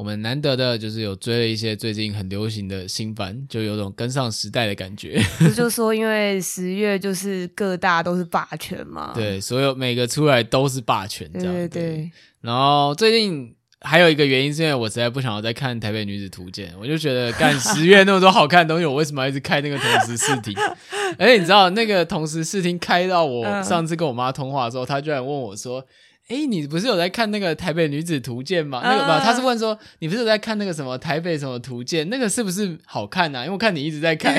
我们难得的就是有追了一些最近很流行的新番，就有种跟上时代的感觉。就是说，因为十月就是各大都是霸权嘛，对，所有每个出来都是霸权，这样对对对。然后最近还有一个原因，是因为我实在不想要再看《台北女子图鉴》，我就觉得干 十月那么多好看的东西，我为什么要一直开那个同时视听？而 且你知道那个同时视听开到我上次跟我妈通话的时候，她居然问我说。哎，你不是有在看那个《台北女子图鉴》吗？那个吧，他是问说，你不是有在看那个什么《台北什么图鉴》？那个是不是好看啊？因为我看你一直在看。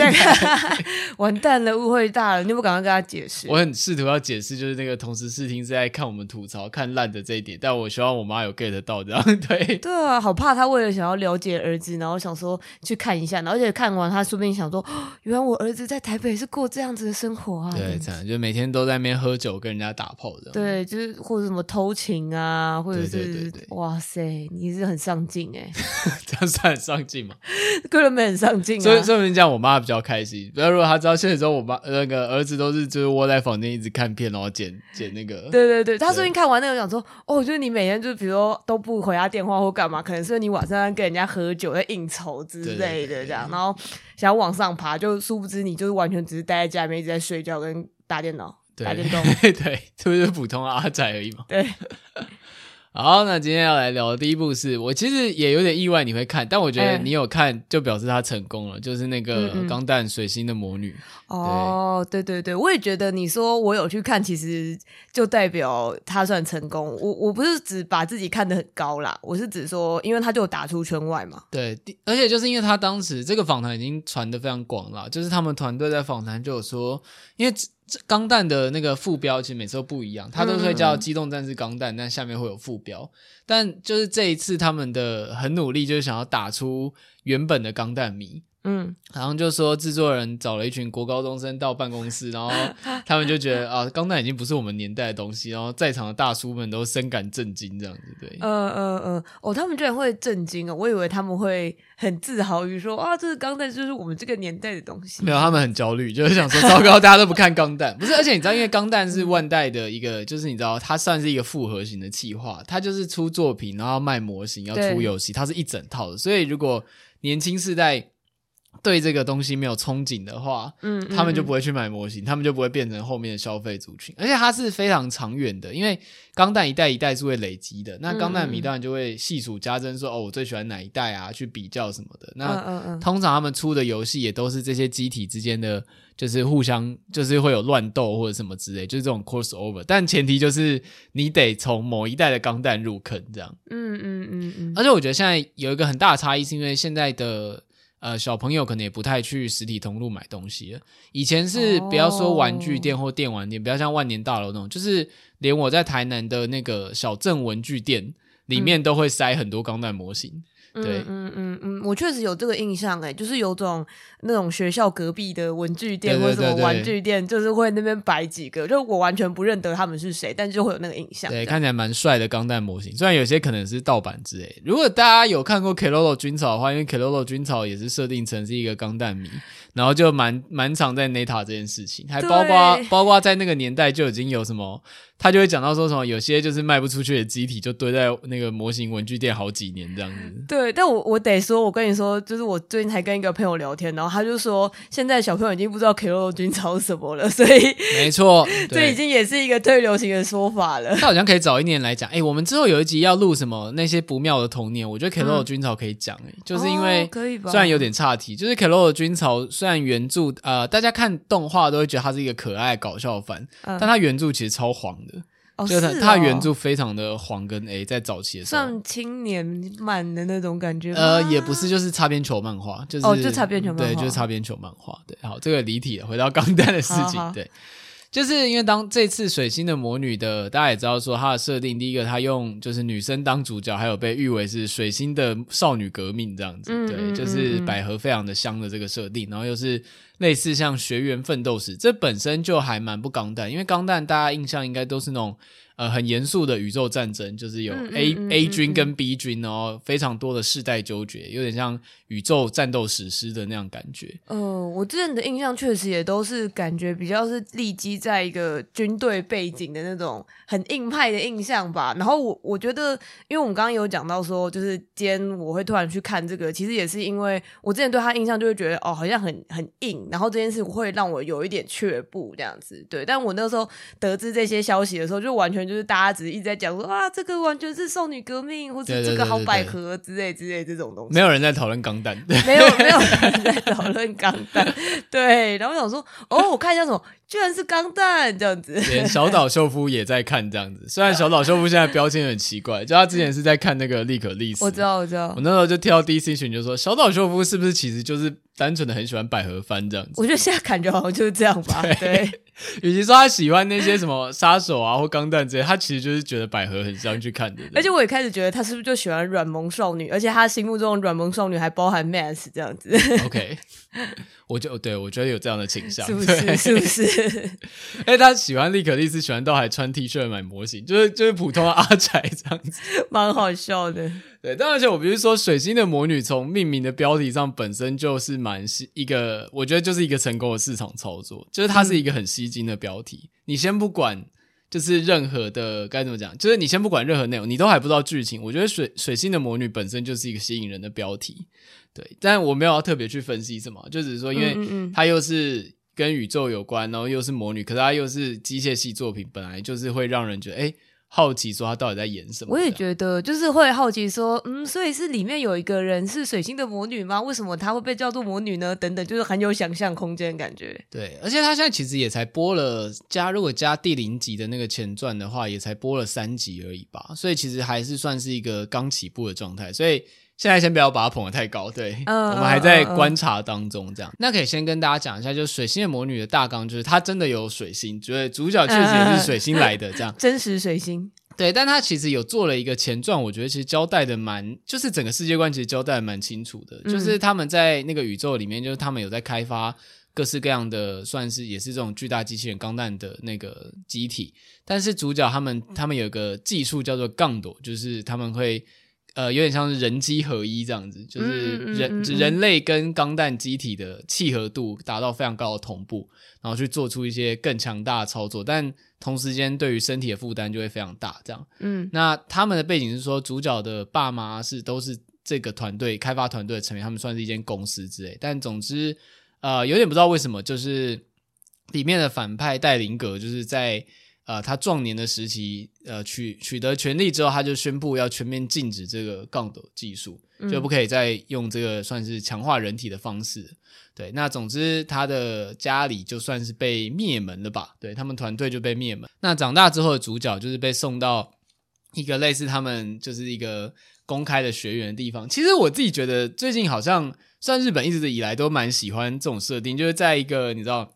完蛋了，误会大了，你有没有赶快跟他解释？我很试图要解释，就是那个同时视听是在看我们吐槽看烂的这一点，但我希望我妈有 get 到这样。对对啊，好怕他为了想要了解儿子，然后想说去看一下，然后而且看完他说不定想说，哦，原来我儿子在台北是过这样子的生活啊。对，这样就每天都在那边喝酒跟人家打炮的。对，就是或者什么偷情啊。啊，或者是对对对对哇塞，你是很上进哎，这样算很上进吗？个人没很上进啊，所以说明这样，我妈比较开心。比如如果她知道现在之后，我妈那个儿子都是就是窝在房间一直看片，然后剪剪那个。对对对，她最近看完那个，讲说哦，就是你每天就比如说都不回她电话或干嘛，可能是你晚上跟人家喝酒在应酬之类的这样，然后想要往上爬，就殊不知你就是完全只是待在家里面一直在睡觉跟打电脑。打电动，对，就是普通阿仔而已嘛。对，好，那今天要来聊的第一部是我其实也有点意外你会看，但我觉得你有看就表示他成功了，欸、就是那个《钢弹水星的魔女》嗯嗯。哦，对对对，我也觉得你说我有去看，其实就代表他算成功。我我不是只把自己看得很高啦，我是指说，因为他就打出圈外嘛。对，而且就是因为他当时这个访谈已经传得非常广了，就是他们团队在访谈就有说，因为。钢弹的那个副标其实每次都不一样，它都是会叫《机动战士钢弹》，但下面会有副标。但就是这一次他们的很努力，就是想要打出原本的钢弹迷。嗯，然后就说制作人找了一群国高中生到办公室，然后他们就觉得啊，钢弹已经不是我们年代的东西，然后在场的大叔们都深感震惊，这样子对。嗯嗯嗯，哦，他们居然会震惊哦，我以为他们会很自豪于说啊，这个钢弹就是我们这个年代的东西。没有，他们很焦虑，就是想说糟糕，大家都不看钢弹，不是？而且你知道，因为钢弹是万代的一个，就是你知道，它算是一个复合型的企划，它就是出作品，然后卖模型，要出游戏，它是一整套的。所以如果年轻世代。对这个东西没有憧憬的话，嗯，他们就不会去买模型，嗯，他们就不会变成后面的消费族群。而且它是非常长远的，因为钢弹一代一代是会累积的。那钢弹迷当然就会细数加增说，说、嗯、哦，我最喜欢哪一代啊，去比较什么的。那嗯嗯嗯通常他们出的游戏也都是这些机体之间的，就是互相就是会有乱斗或者什么之类，就是这种 crossover。但前提就是你得从某一代的钢弹入坑，这样。嗯嗯嗯嗯。而且我觉得现在有一个很大的差异，是因为现在的。呃，小朋友可能也不太去实体通路买东西了。以前是不要说玩具店或电玩店，不要像万年大楼那种，就是连我在台南的那个小镇文具店里面都会塞很多钢弹模型。对，嗯嗯嗯，我确实有这个印象诶，就是有种那种学校隔壁的文具店或者什么玩具店，就是会那边摆几个，就我完全不认得他们是谁，但就会有那个印象。对，看起来蛮帅的钢弹模型，虽然有些可能是盗版之类。如果大家有看过 Keroro 军曹的话，因为 Keroro 军曹也是设定成是一个钢弹迷，然后就蛮蛮常在 Neta 这件事情，还包括包括在那个年代就已经有什么。他就会讲到说什么，有些就是卖不出去的机体就堆在那个模型文具店好几年这样子。对，但我我得说，我跟你说，就是我最近才跟一个朋友聊天，然后他就说，现在小朋友已经不知道 Keroro 军曹是什么了，所以没错，这已经也是一个最流行的说法了。他好像可以早一年来讲，哎、欸，我们之后有一集要录什么那些不妙的童年，我觉得 Keroro 军曹可以讲，哎，就是因为虽然有点岔题，就是 Keroro 军曹虽然原著呃大家看动画都会觉得他是一个可爱搞笑番，嗯，但他原著其实超黄的。哦，就是他，是哦他的原著非常的黄跟 A，在早期的时候，像青年漫的那种感觉吗？呃，也不是，就是擦边球漫画，就是哦，就擦边球漫画，对，就是擦边球漫画。对，好，这个离题了，回到钢弹的事情，好好对。就是因为当这次水星的魔女的，大家也知道说她的设定，第一个她用就是女生当主角，还有被誉为是水星的少女革命这样子，嗯、对，嗯、就是百合非常的香的这个设定，然后又是类似像学员奋斗史，这本身就还蛮不钢弹，因为钢弹大家印象应该都是那种。呃，很严肃的宇宙战争，就是有 A、嗯嗯嗯、A 军跟 B 军，哦非常多的世代纠结，有点像宇宙战斗史诗的那样感觉。呃，我之前的印象确实也都是感觉比较是立基在一个军队背景的那种很硬派的印象吧。然后我我觉得，因为我们刚刚有讲到说，就是今天我会突然去看这个，其实也是因为我之前对他印象就会觉得哦，好像很很硬，然后这件事会让我有一点却步这样子。对，但我那时候得知这些消息的时候，就完全。就是大家只是一直在讲说啊，这个完全是少女革命，或者这个好百合之类之类这种东西。没有人在讨论钢弹，没有没有人在讨论钢弹。对，然后我想说，哦，我看一下什么，居然是钢弹这样子。连小岛秀夫也在看这样子，虽然小岛秀夫现在标签很奇怪，就他之前是在看那个利可利斯。我知道，我知道。我那时候就跳 DC 群，就说小岛秀夫是不是其实就是单纯的很喜欢百合番这样子？我觉得现在感觉好像就是这样吧。对。对 与其说他喜欢那些什么杀手啊或钢弹之类，他其实就是觉得百合很像去看的。而且我也开始觉得他是不是就喜欢软萌少女，而且他心目中的软萌少女还包含 mas 这样子。OK，我就对我觉得有这样的倾向，是不是？是不是？哎，他喜欢利可利斯，喜欢到还穿 T 恤买模型，就是就是普通的阿宅这样子，蛮好笑的。对，但而且我比如说水星的魔女，从命名的标题上本身就是蛮是一个，我觉得就是一个成功的市场操作，就是它是一个很吸睛的标题。嗯、你先不管，就是任何的该怎么讲，就是你先不管任何内容，你都还不知道剧情。我觉得水水星的魔女本身就是一个吸引人的标题，对。但我没有要特别去分析什么，就只是说，因为它又是跟宇宙有关，然后又是魔女，可是它又是机械系作品，本来就是会让人觉得，哎。好奇说他到底在演什么？我也觉得，就是会好奇说，嗯，所以是里面有一个人是水星的魔女吗？为什么她会被叫做魔女呢？等等，就是很有想象空间的感觉。对，而且他现在其实也才播了加，如果加第零集的那个前传的话，也才播了三集而已吧，所以其实还是算是一个刚起步的状态，所以。现在先不要把它捧得太高，对，uh, 我们还在观察当中，这样。Uh, uh, uh. 那可以先跟大家讲一下，就是水星的魔女的大纲，就是她真的有水星，觉得主角确实也是水星来的，这样。Uh, 真实水星。对，但他其实有做了一个前传，我觉得其实交代的蛮，就是整个世界观其实交代的蛮清楚的，嗯、就是他们在那个宇宙里面，就是他们有在开发各式各样的，算是也是这种巨大机器人钢弹的那个机体，但是主角他们他们有一个技术叫做杠斗，就是他们会。呃，有点像是人机合一这样子，就是人、嗯嗯嗯、人类跟钢弹机体的契合度达到非常高的同步，然后去做出一些更强大的操作，但同时间对于身体的负担就会非常大。这样，嗯，那他们的背景是说，主角的爸妈是都是这个团队开发团队的成员，他们算是一间公司之类。但总之，呃，有点不知道为什么，就是里面的反派戴林格就是在。呃，他壮年的时期，呃，取取得权力之后，他就宣布要全面禁止这个杠斗技术，就不可以再用这个算是强化人体的方式。对，那总之他的家里就算是被灭门了吧？对，他们团队就被灭门。那长大之后的主角就是被送到一个类似他们就是一个公开的学员的地方。其实我自己觉得，最近好像算日本一直以来都蛮喜欢这种设定，就是在一个你知道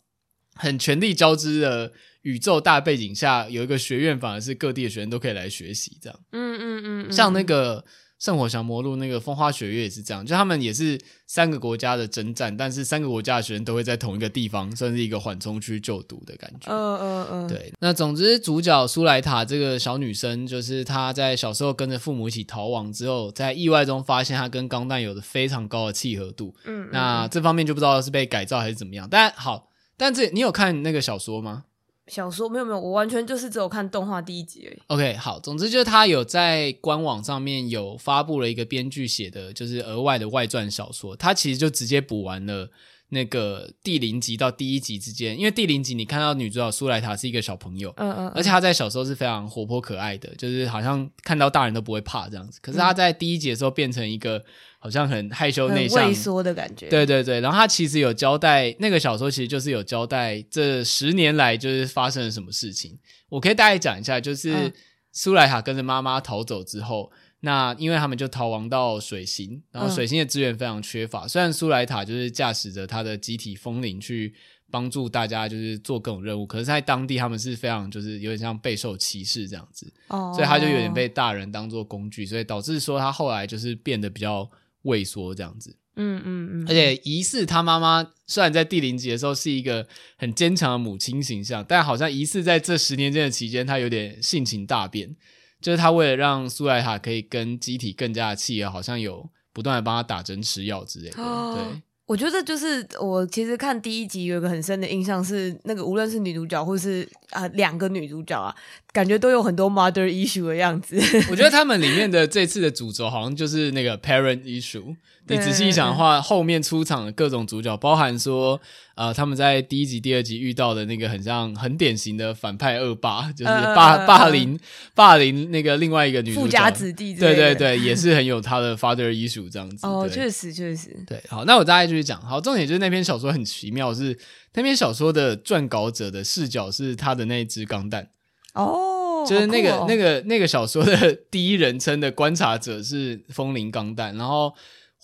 很权力交织的。宇宙大背景下有一个学院，反而是各地的学生都可以来学习，这样。嗯嗯嗯，像那个圣火降魔录那个风花雪月也是这样，就他们也是三个国家的征战，但是三个国家的学生都会在同一个地方，算是一个缓冲区就读的感觉。嗯嗯嗯，对。那总之，主角苏莱塔这个小女生，就是她在小时候跟着父母一起逃亡之后，在意外中发现她跟钢弹有着非常高的契合度。嗯，那这方面就不知道是被改造还是怎么样。但好，但这你有看那个小说吗？小说没有没有，我完全就是只有看动画第一集而已。OK，好，总之就是他有在官网上面有发布了一个编剧写的，就是额外的外传小说，他其实就直接补完了那个第零集到第一集之间，因为第零集你看到女主角苏莱塔是一个小朋友，嗯嗯，而且她在小时候是非常活泼可爱的，就是好像看到大人都不会怕这样子。可是她在第一集的时候变成一个好像很害羞内向、畏缩的感觉。对对对，然后她其实有交代，那个小说其实就是有交代这十年来就是发生了什么事情。我可以大概讲一下，就是苏莱塔跟着妈妈逃走之后。那因为他们就逃亡到水星，然后水星的资源非常缺乏。嗯、虽然苏莱塔就是驾驶着他的机体风铃去帮助大家，就是做各种任务，可是，在当地他们是非常就是有点像备受歧视这样子，哦、所以他就有点被大人当做工具，所以导致说他后来就是变得比较畏缩这样子。嗯嗯嗯。而且疑似他妈妈虽然在第零集的时候是一个很坚强的母亲形象，但好像疑似在这十年间的期间，他有点性情大变。就是他为了让苏莱塔可以跟机体更加的契合，好像有不断的帮他打针吃药之类的。哦、对，我觉得就是我其实看第一集有一个很深的印象是，那个无论是女主角或是啊两个女主角啊。感觉都有很多 mother issue 的样子。我觉得他们里面的这次的主轴好像就是那个 parent issue。你仔细一想的话，后面出场的各种主角，包含说，呃，他们在第一集、第二集遇到的那个很像很典型的反派恶霸，就是霸霸凌霸凌那个另外一个女富家子弟。对对对，也是很有他的 father issue 这样子。哦，确实确实。对，好，那我大概继续讲。好，重点就是那篇小说很奇妙，是那篇小说的撰稿者的视角是他的那一只钢弹。哦，就是那个、哦、那个那个小说的 第一人称的观察者是风铃钢弹，然后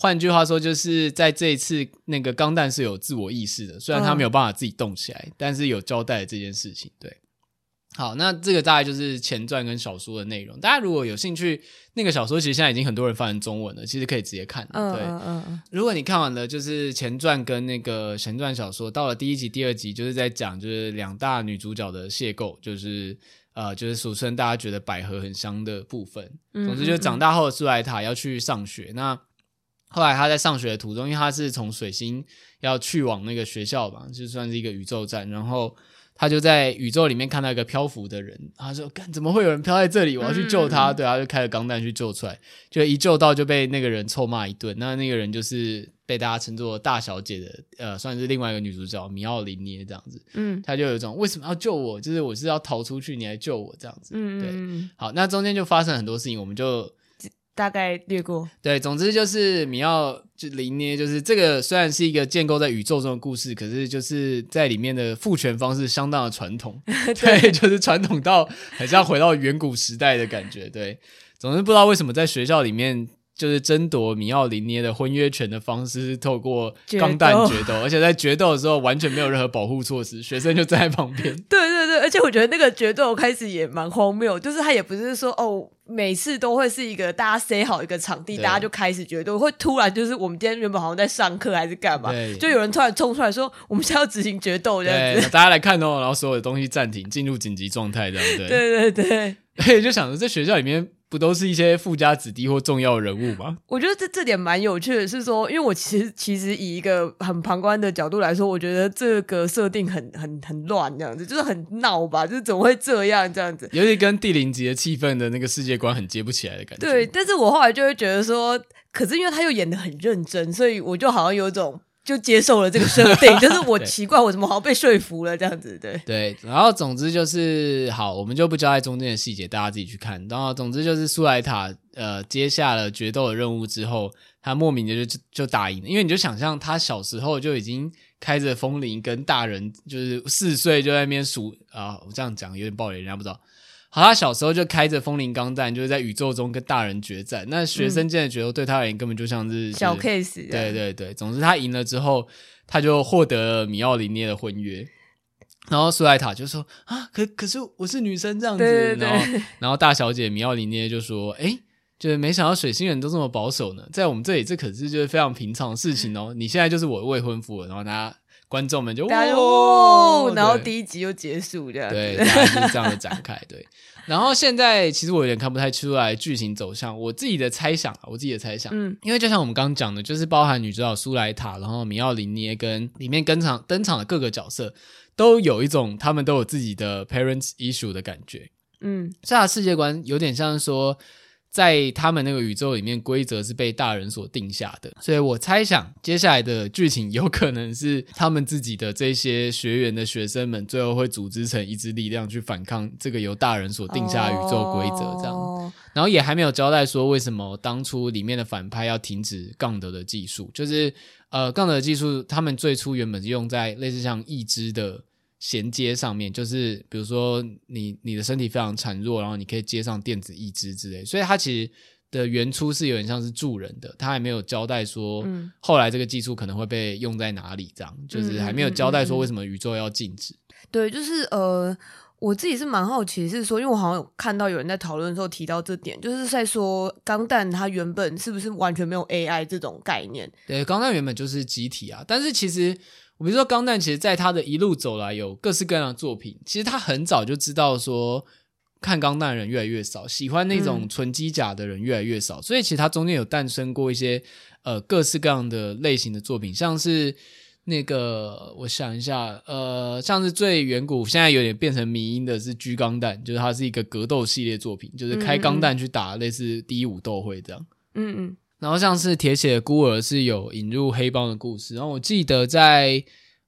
换句话说，就是在这一次那个钢弹是有自我意识的，虽然他没有办法自己动起来，嗯、但是有交代这件事情。对，好，那这个大概就是前传跟小说的内容。大家如果有兴趣，那个小说其实现在已经很多人翻成中文了，其实可以直接看。嗯、对，嗯嗯、如果你看完了就是前传跟那个前传小说，到了第一集、第二集，就是在讲就是两大女主角的邂逅，就是。呃，就是俗称大家觉得百合很香的部分。总之，就是长大后的苏莱塔要去上学。那后来他在上学的途中，因为他是从水星要去往那个学校吧，就算是一个宇宙站。然后他就在宇宙里面看到一个漂浮的人，他说：“干，怎么会有人漂在这里？我要去救他。嗯嗯”对，他就开了钢弹去救出来。就一救到就被那个人臭骂一顿。那那个人就是。被大家称作大小姐的，呃，算是另外一个女主角米奥林涅这样子，嗯，他就有一种为什么要救我？就是我是要逃出去，你来救我这样子，嗯，对，好，那中间就发生很多事情，我们就大概略过。对，总之就是米奥就林捏，就是这个虽然是一个建构在宇宙中的故事，可是就是在里面的父权方式相当的传统，对，对，就是传统到很像回到远古时代的感觉，对，总之不知道为什么在学校里面。就是争夺米奥林涅的婚约权的方式是透过钢弹决斗，而且在决斗的时候完全没有任何保护措施，学生就站在旁边。对对对，而且我觉得那个决斗开始也蛮荒谬，就是他也不是说哦，每次都会是一个大家塞好一个场地，大家就开始决斗，会突然就是我们今天原本好像在上课还是干嘛，就有人突然冲出来说我们现在要执行决斗这样子，大家来看哦，然后所有的东西暂停，进入紧急状态这样对。对对对，所以就想着在学校里面。不都是一些富家子弟或重要人物吗？我觉得这这点蛮有趣的，是说，因为我其实其实以一个很旁观的角度来说，我觉得这个设定很很很乱，这样子就是很闹吧，就是怎么会这样这样子，尤其跟第零集的气氛的那个世界观很接不起来的感觉。对，但是我后来就会觉得说，可是因为他又演得很认真，所以我就好像有一种。就接受了这个设定，就是我奇怪，我怎么好像被说服了这样子？对对，然后总之就是好，我们就不交代中间的细节，大家自己去看。然后总之就是苏莱塔呃接下了决斗的任务之后，他莫名的就就打赢了，因为你就想象他小时候就已经开着风铃跟大人，就是四岁就在那边数啊，我这样讲有点暴力，人家不知道。好，他小时候就开着风铃钢弹，就是在宇宙中跟大人决战。那学生间的决斗对他而言根本就像是、就是、小 case。对对对，总之他赢了之后，他就获得了米奥林涅的婚约。然后苏莱塔就说：“啊，可可是我是女生这样子。对对对”然后然后大小姐米奥林涅就说：“哎，就是没想到水星人都这么保守呢，在我们这里这可是就是非常平常的事情哦。你现在就是我的未婚夫了。”然后他。观众们就哇，然后第一集就结束这样，对，大概就是这样的展开。对，然后现在其实我有点看不太出来剧情走向，我自己的猜想，我自己的猜想，嗯，因为就像我们刚刚讲的，就是包含女主角苏莱塔，然后米奥林涅跟里面登场登场的各个角色，都有一种他们都有自己的 parents issue 的感觉，嗯，这样的世界观有点像说。在他们那个宇宙里面，规则是被大人所定下的，所以我猜想接下来的剧情有可能是他们自己的这些学员的学生们，最后会组织成一支力量去反抗这个由大人所定下的宇宙规则，这样。Oh. 然后也还没有交代说为什么当初里面的反派要停止杠德的技术，就是呃，杠德的技术他们最初原本是用在类似像义肢的。衔接上面，就是比如说你你的身体非常孱弱，然后你可以接上电子义肢之类，所以它其实的原初是有点像是助人的，它还没有交代说后来这个技术可能会被用在哪里，这样、嗯、就是还没有交代说为什么宇宙要禁止。对，就是呃，我自己是蛮好奇，是说因为我好像有看到有人在讨论的时候提到这点，就是在说钢弹它原本是不是完全没有 AI 这种概念？对，钢弹原本就是集体啊，但是其实。比如说，钢弹其实在他的一路走来有各式各样的作品。其实他很早就知道说，看钢弹的人越来越少，喜欢那种纯机甲的人越来越少，嗯、所以其实他中间有诞生过一些呃各式各样的类型的作品，像是那个我想一下，呃，像是最远古现在有点变成迷因的是 G 钢弹，就是它是一个格斗系列作品，就是开钢弹去打类似第一武斗会这样。嗯嗯。然后像是铁血孤儿是有引入黑帮的故事，然后我记得在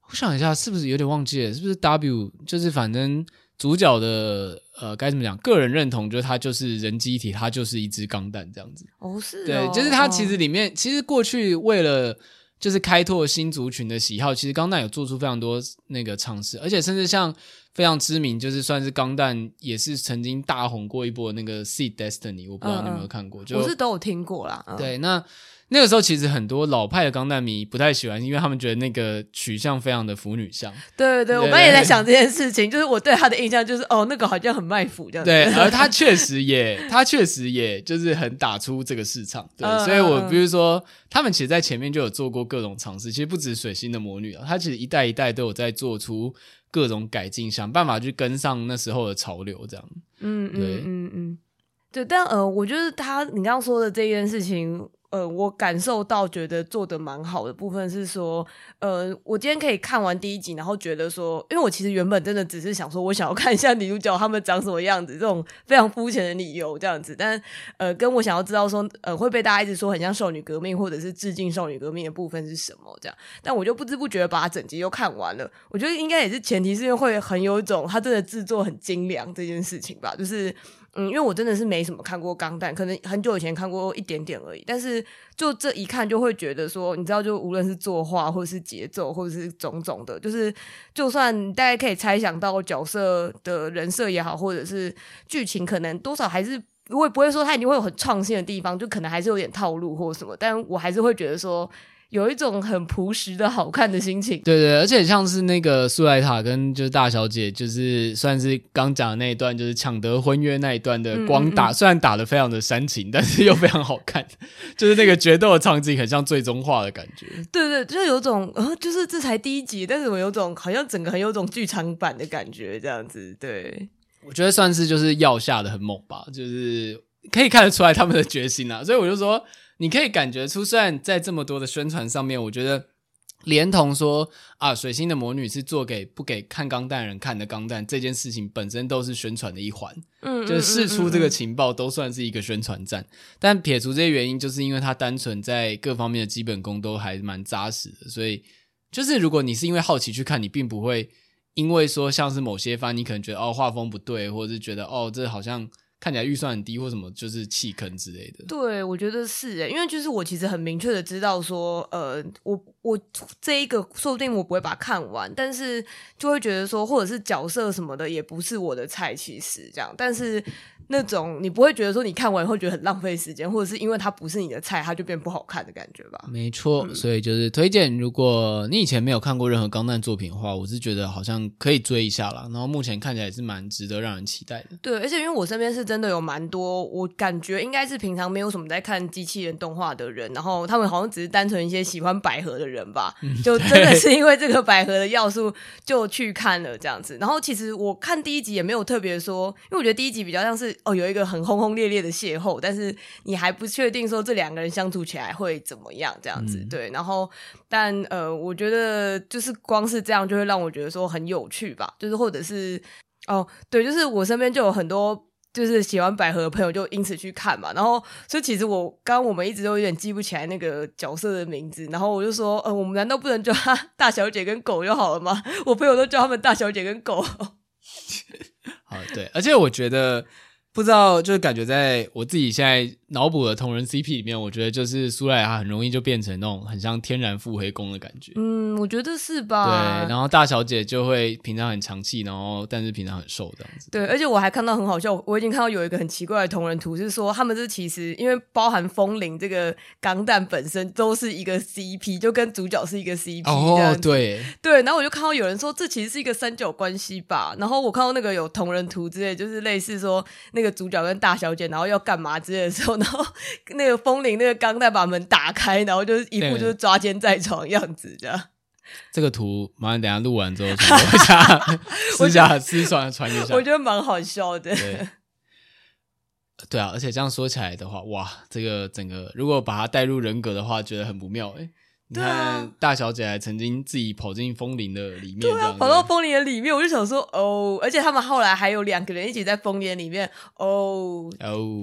我想一下是不是有点忘记了，是不是 W 就是反正主角的呃该怎么讲，个人认同就是他就是人机体，他就是一只钢弹这样子。哦，是哦，对，就是他其实里面、哦、其实过去为了就是开拓新族群的喜好，其实钢弹有做出非常多那个尝试，而且甚至像。非常知名，就是算是钢弹，也是曾经大红过一波的那个《Seed Destiny》，我不知道你有没有看过？嗯、就我是都有听过啦。嗯、对，那那个时候其实很多老派的钢弹迷不太喜欢，因为他们觉得那个取向非常的腐女向。对对对，我刚也在想这件事情，就是我对他的印象就是哦，那个好像很卖腐这样子。对，而他确实也，他确实也就是很打出这个市场。对，嗯、所以我比如说，他们其实，在前面就有做过各种尝试，其实不止水星的魔女啊，他其实一代一代都有在做出。各种改进，想办法去跟上那时候的潮流，这样。嗯，对，嗯嗯嗯，对。但呃，我觉得他你刚刚说的这件事情。呃，我感受到觉得做得蛮好的部分是说，呃，我今天可以看完第一集，然后觉得说，因为我其实原本真的只是想说，我想要看一下女主角她们长什么样子，这种非常肤浅的理由这样子。但呃，跟我想要知道说，呃，会被大家一直说很像少女革命或者是致敬少女革命的部分是什么这样，但我就不知不觉把整集又看完了。我觉得应该也是前提是因为会很有一种它真的制作很精良这件事情吧，就是。嗯，因为我真的是没什么看过钢弹，可能很久以前看过一点点而已。但是就这一看，就会觉得说，你知道，就无论是作画，或者是节奏，或者是种种的，就是就算大家可以猜想到角色的人设也好，或者是剧情，可能多少还是我也不会说它一定会有很创新的地方，就可能还是有点套路或什么，但我还是会觉得说。有一种很朴实的好看的心情，对对，而且像是那个苏莱塔跟就是大小姐，就是算是刚讲的那一段，就是抢得婚约那一段的光打，嗯嗯嗯虽然打得非常的煽情，但是又非常好看，就是那个决斗的场景很像最终化的感觉。对对，就是有种呃，就是这才第一集，但是我有种好像整个很有种剧场版的感觉，这样子。对，我觉得算是就是药下的很猛吧，就是可以看得出来他们的决心啊，所以我就说。你可以感觉出，虽然在这么多的宣传上面，我觉得连同说啊，水星的魔女是做给不给看钢弹人看的钢弹这件事情本身都是宣传的一环，嗯，就是释出这个情报都算是一个宣传战。但撇除这些原因，就是因为它单纯在各方面的基本功都还蛮扎实的，所以就是如果你是因为好奇去看，你并不会因为说像是某些番，你可能觉得哦画风不对，或者是觉得哦这好像。看起来预算很低或什么，就是弃坑之类的。对，我觉得是诶，因为就是我其实很明确的知道说，呃，我我这一个说不定我不会把它看完，但是就会觉得说，或者是角色什么的也不是我的菜，其实这样，但是。那种你不会觉得说你看完以后觉得很浪费时间，或者是因为它不是你的菜，它就变不好看的感觉吧？没错，嗯、所以就是推荐，如果你以前没有看过任何钢弹作品的话，我是觉得好像可以追一下啦。然后目前看起来也是蛮值得让人期待的。对，而且因为我身边是真的有蛮多，我感觉应该是平常没有什么在看机器人动画的人，然后他们好像只是单纯一些喜欢百合的人吧，嗯、就真的是因为这个百合的要素就去看了这样子。然后其实我看第一集也没有特别说，因为我觉得第一集比较像是。哦，有一个很轰轰烈烈的邂逅，但是你还不确定说这两个人相处起来会怎么样，这样子、嗯、对。然后，但呃，我觉得就是光是这样就会让我觉得说很有趣吧，就是或者是哦，对，就是我身边就有很多就是喜欢百合的朋友就因此去看嘛，然后所以其实我刚刚我们一直都有点记不起来那个角色的名字，然后我就说，呃，我们难道不能叫他大小姐跟狗就好了吗？我朋友都叫他们大小姐跟狗。好，对，而且我觉得。不知道，就是感觉在我自己现在脑补的同人 CP 里面，我觉得就是苏莱雅很容易就变成那种很像天然腹黑攻的感觉。嗯，我觉得是吧？对，然后大小姐就会平常很强气，然后但是平常很瘦这样子。对，而且我还看到很好笑，我已经看到有一个很奇怪的同人图，是说他们这其实因为包含风铃这个钢弹本身都是一个 CP，就跟主角是一个 CP。哦，对对，然后我就看到有人说这其实是一个三角关系吧，然后我看到那个有同人图之类，就是类似说那个。那个主角跟大小姐，然后要干嘛之类的时候，然后那个风铃那个钢带把门打开，然后就是一副就是抓奸在床样子，这样。这个图马上等下录完之后传一下，私下私传传一下。我觉得蛮好笑的。对，对啊，而且这样说起来的话，哇，这个整个如果把它带入人格的话，觉得很不妙哎。你看，大小姐还曾经自己跑进风铃的里面，对啊，跑到风铃的里面，我就想说，哦，而且他们后来还有两个人一起在风铃里面，哦。哦，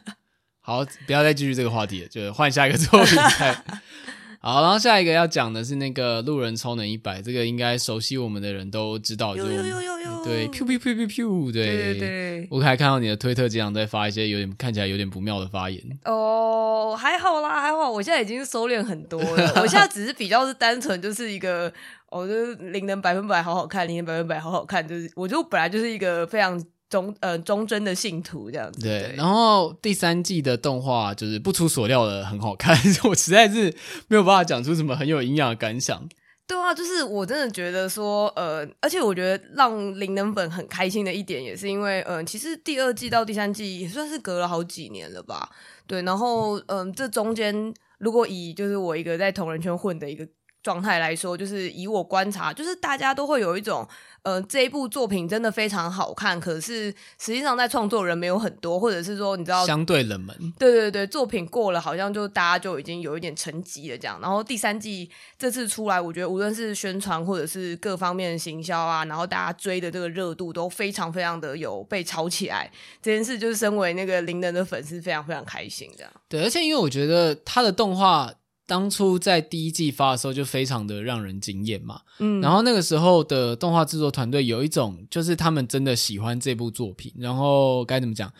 好，不要再继续这个话题了，就换下一个作品。好，然后下一个要讲的是那个路人超能一百，这个应该熟悉我们的人都知道，就对，噗噗噗噗噗，对对对，我还看到你的推特经常在发一些有点看起来有点不妙的发言。哦，还好啦，还好，我现在已经收敛很多了，我现在只是比较是单纯就是一个，哦，就是灵能百分百好好看，灵能百分百好好看，就是我就本来就是一个非常。忠呃忠贞的信徒这样子，对。然后第三季的动画就是不出所料的很好看，我实在是没有办法讲出什么很有营养的感想。对啊，就是我真的觉得说，呃，而且我觉得让灵能粉很开心的一点，也是因为，嗯、呃，其实第二季到第三季也算是隔了好几年了吧。对，然后，嗯、呃，这中间如果以就是我一个在同人圈混的一个状态来说，就是以我观察，就是大家都会有一种。呃，这一部作品真的非常好看，可是实际上在创作人没有很多，或者是说你知道相对冷门。对对对，作品过了好像就大家就已经有一点沉寂了这样。然后第三季这次出来，我觉得无论是宣传或者是各方面的行销啊，然后大家追的这个热度都非常非常的有被炒起来。这件事就是身为那个灵能的粉丝非常非常开心这样。对，而且因为我觉得他的动画。当初在第一季发的时候就非常的让人惊艳嘛，嗯，然后那个时候的动画制作团队有一种就是他们真的喜欢这部作品，然后该怎么讲？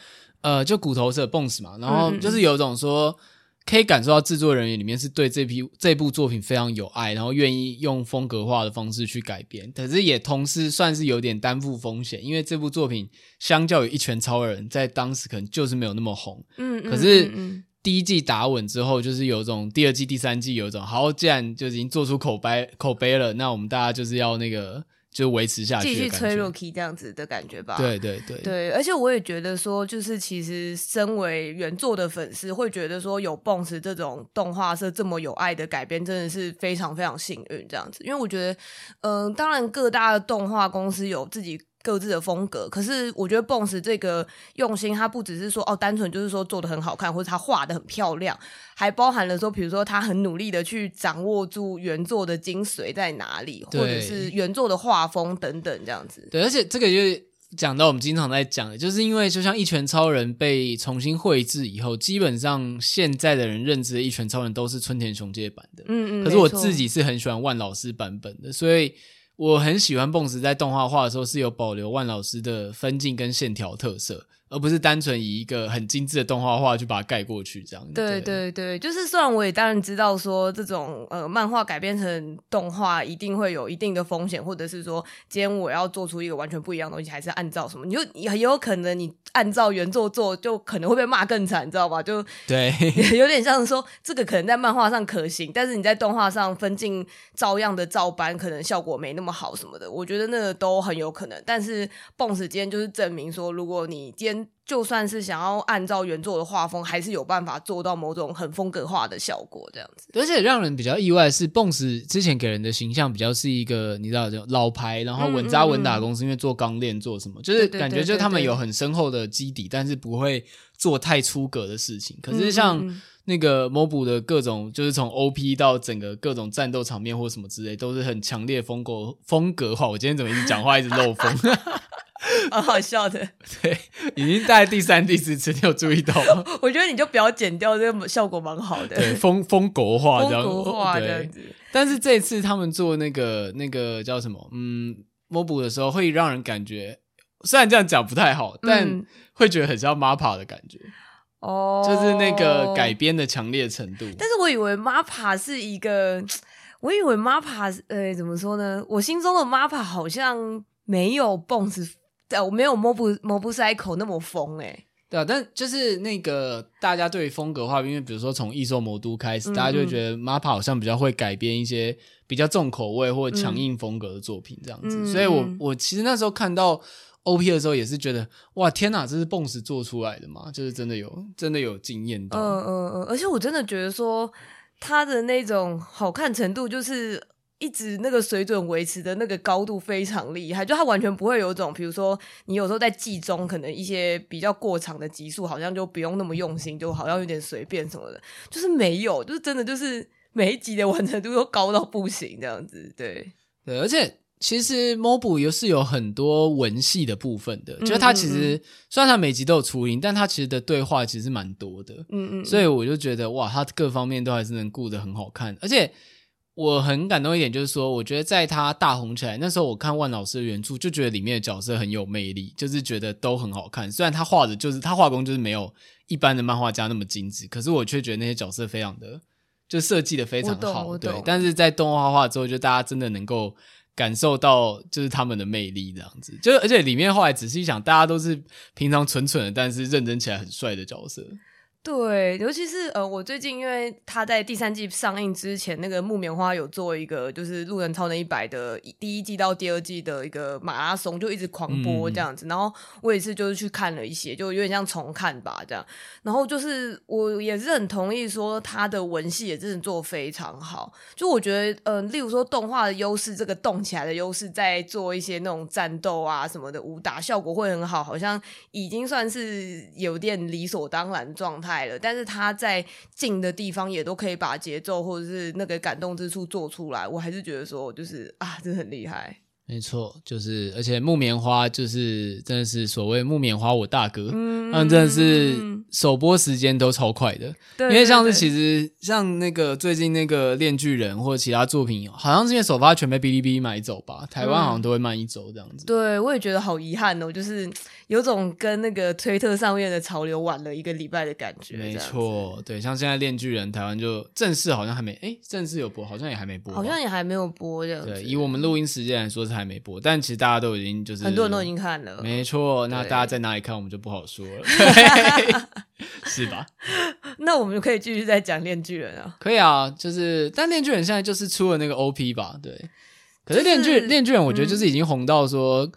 呃，就骨头社 Bones 嘛，然后就是有一种说可以感受到制作人员里面是对这批这部作品非常有爱，然后愿意用风格化的方式去改编，可是也同时算是有点担负风险，因为这部作品相较于一拳超人，在当时可能就是没有那么红，嗯，可是。第一季打稳之后，就是有种第二季、第三季有种好，既然就已经做出口碑口碑了，那我们大家就是要那个就维持下去，继续吹 Rookie 这样子的感觉吧。对对对对，而且我也觉得说，就是其实身为原作的粉丝，会觉得说有 Bones 这种动画社这么有爱的改编，真的是非常非常幸运这样子。因为我觉得，嗯、呃，当然各大的动画公司有自己。各自的风格，可是我觉得 Bones 这个用心，它不只是说哦，单纯就是说做的很好看，或者他画的很漂亮，还包含了说，比如说他很努力的去掌握住原作的精髓在哪里，或者是原作的画风等等这样子。对，而且这个就是讲到我们经常在讲的，就是因为就像一拳超人被重新绘制以后，基本上现在的人认知的一拳超人都是春田雄介版的，嗯嗯。可是我自己是很喜欢万老师版本的，所以。我很喜欢 Bones 在动画画的时候是有保留万老师的分镜跟线条特色，而不是单纯以一个很精致的动画化去把它盖过去这样。对对对，就是虽然我也当然知道说这种呃漫画改编成动画一定会有一定的风险，或者是说今天我要做出一个完全不一样的东西，还是按照什么，你就也有可能你按照原作做，就可能会被骂更惨，你知道吧？就对，有点像是说这个可能在漫画上可行，但是你在动画上分镜照样的照搬，可能效果没那么好什么的。我觉得那个都很有可能，但是 Bones 今天就是证明说，如果你今天就算是想要按照原作的画风，还是有办法做到某种很风格化的效果，这样子。而且让人比较意外的是，Bones 之前给人的形象比较是一个你知道，就老牌，然后稳扎稳打公司，嗯嗯嗯，因为做钢链做什么，就是感觉就是他们有很深厚的基底，但是不会做太出格的事情。可是像那个 MOBU 的各种，就是从 OP 到整个各种战斗场面或什么之类，都是很强烈风格风格化。我今天怎么一直讲话一直漏风？蛮 好笑的。对，已经大概第三、第四次，你有注意到吗？我觉得你就不要剪掉，这个效果蛮好的。对，风风国画这样，风国画这样子。但是这次他们做那个那个叫什么？嗯，MOBU 的时候，会让人感觉，虽然这样讲不太好，但会觉得很像 MAPPA 的感觉。哦，就是那个改编的强烈程度。但是我以为 MAPPA 是一个。我以为 MAPPA 呃，怎么说呢？我心中的 MAPPA 好像没有 Bones，呃，我没有 Mob Mob-Psycho 那么疯诶、欸。对啊，但就是那个大家对于风格化，因为比如说从异兽魔都开始，嗯、大家就会觉得 MAPPA 好像比较会改编一些比较重口味或强硬风格的作品这样子。嗯、所以我我其实那时候看到 OP 的时候，也是觉得哇，天哪，这是 Bones 做出来的嘛？就是真的有真的有惊艳到。嗯嗯嗯，而且我真的觉得说。他的那种好看程度，就是一直那个水准维持的那个高度非常厉害，就他完全不会有种，比如说你有时候在季中可能一些比较过长的集数，好像就不用那么用心，就好像有点随便什么的，就是没有，就是真的就是每一集的完成度都高到不行这样子，对对，而且。其实 MOBU 又是有很多文戏的部分的，就是它其实虽然它每集都有出音，但它其实的对话其实蛮多的。嗯嗯，所以我就觉得哇，它各方面都还是能顾得很好看。而且我很感动一点，就是说，我觉得在他大红起来那时候，我看万老师的原著，就觉得里面的角色很有魅力，就是觉得都很好看。虽然他画的就是他画工就是没有一般的漫画家那么精致，可是我却觉得那些角色非常的就设计的非常好。对，但是在动画化之后，就大家真的能够。感受到就是他们的魅力这样子，就而且里面后来仔细想，大家都是平常蠢蠢的，但是认真起来很帅的角色。对，尤其是呃，我最近因为他在第三季上映之前，那个木棉花有做一个就是《路人超能一百》的第一季到第二季的一个马拉松，就一直狂播这样子。嗯、然后我也是就是去看了一些，就有点像重看吧这样。然后就是我也是很同意说他的文戏也真的做非常好。就我觉得呃，例如说动画的优势，这个动起来的优势，在做一些那种战斗啊什么的武打效果会很好，好像已经算是有点理所当然状态。但是他在近的地方也都可以把节奏或者是那个感动之处做出来，我还是觉得说，就是啊，真的很厉害。没错，就是而且木棉花就是真的是所谓木棉花我大哥，嗯，真的是首播时间都超快的。对，因为像是其实像那个最近那个恋巨人或者其他作品，好像是因为首发全被哔哩哔哩买走吧，台湾好像都会慢一周这样子。对，我也觉得好遗憾哦，就是。有种跟那个推特上面的潮流晚了一个礼拜的感觉。没错，对，像现在《链锯人》台湾就正式好像还没，哎，正式有播，好像也还没播，好像也还没有播这样。对，以我们录音时间来说是还没播，但其实大家都已经就是很多人都已经看了。没错，那大家在哪里看我们就不好说了，是吧？那我们就可以继续再讲《链锯人》啊。可以啊，就是但《链锯人》现在就是出了那个 OP 吧？对。可是《链锯链锯人》我觉得就是已经红到说。嗯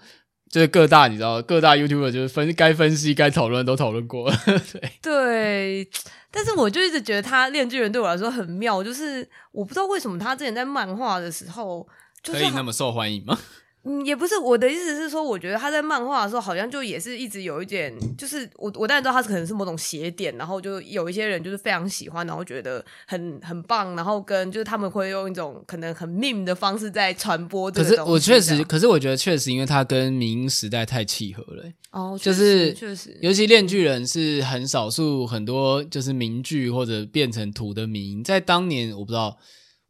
就是各大你知道，各大 YouTuber 就是分该分析该讨论都讨论过了，对对。但是我就一直觉得他炼巨人对我来说很妙，就是我不知道为什么他之前在漫画的时候，就是，可以那么受欢迎吗？嗯，也不是我的意思是说，我觉得他在漫画的时候好像就也是一直有一点，就是我我当然知道他可能是某种邪点，然后就有一些人就是非常喜欢，然后觉得很很棒，然后跟就是他们会用一种可能很 meme 的方式在传播这个。可是我确实，可是我觉得确实，因为他跟民时代太契合了，欸。哦，就是确实，尤其链锯人是很少数很多就是名句或者变成图的名，在当年我不知道。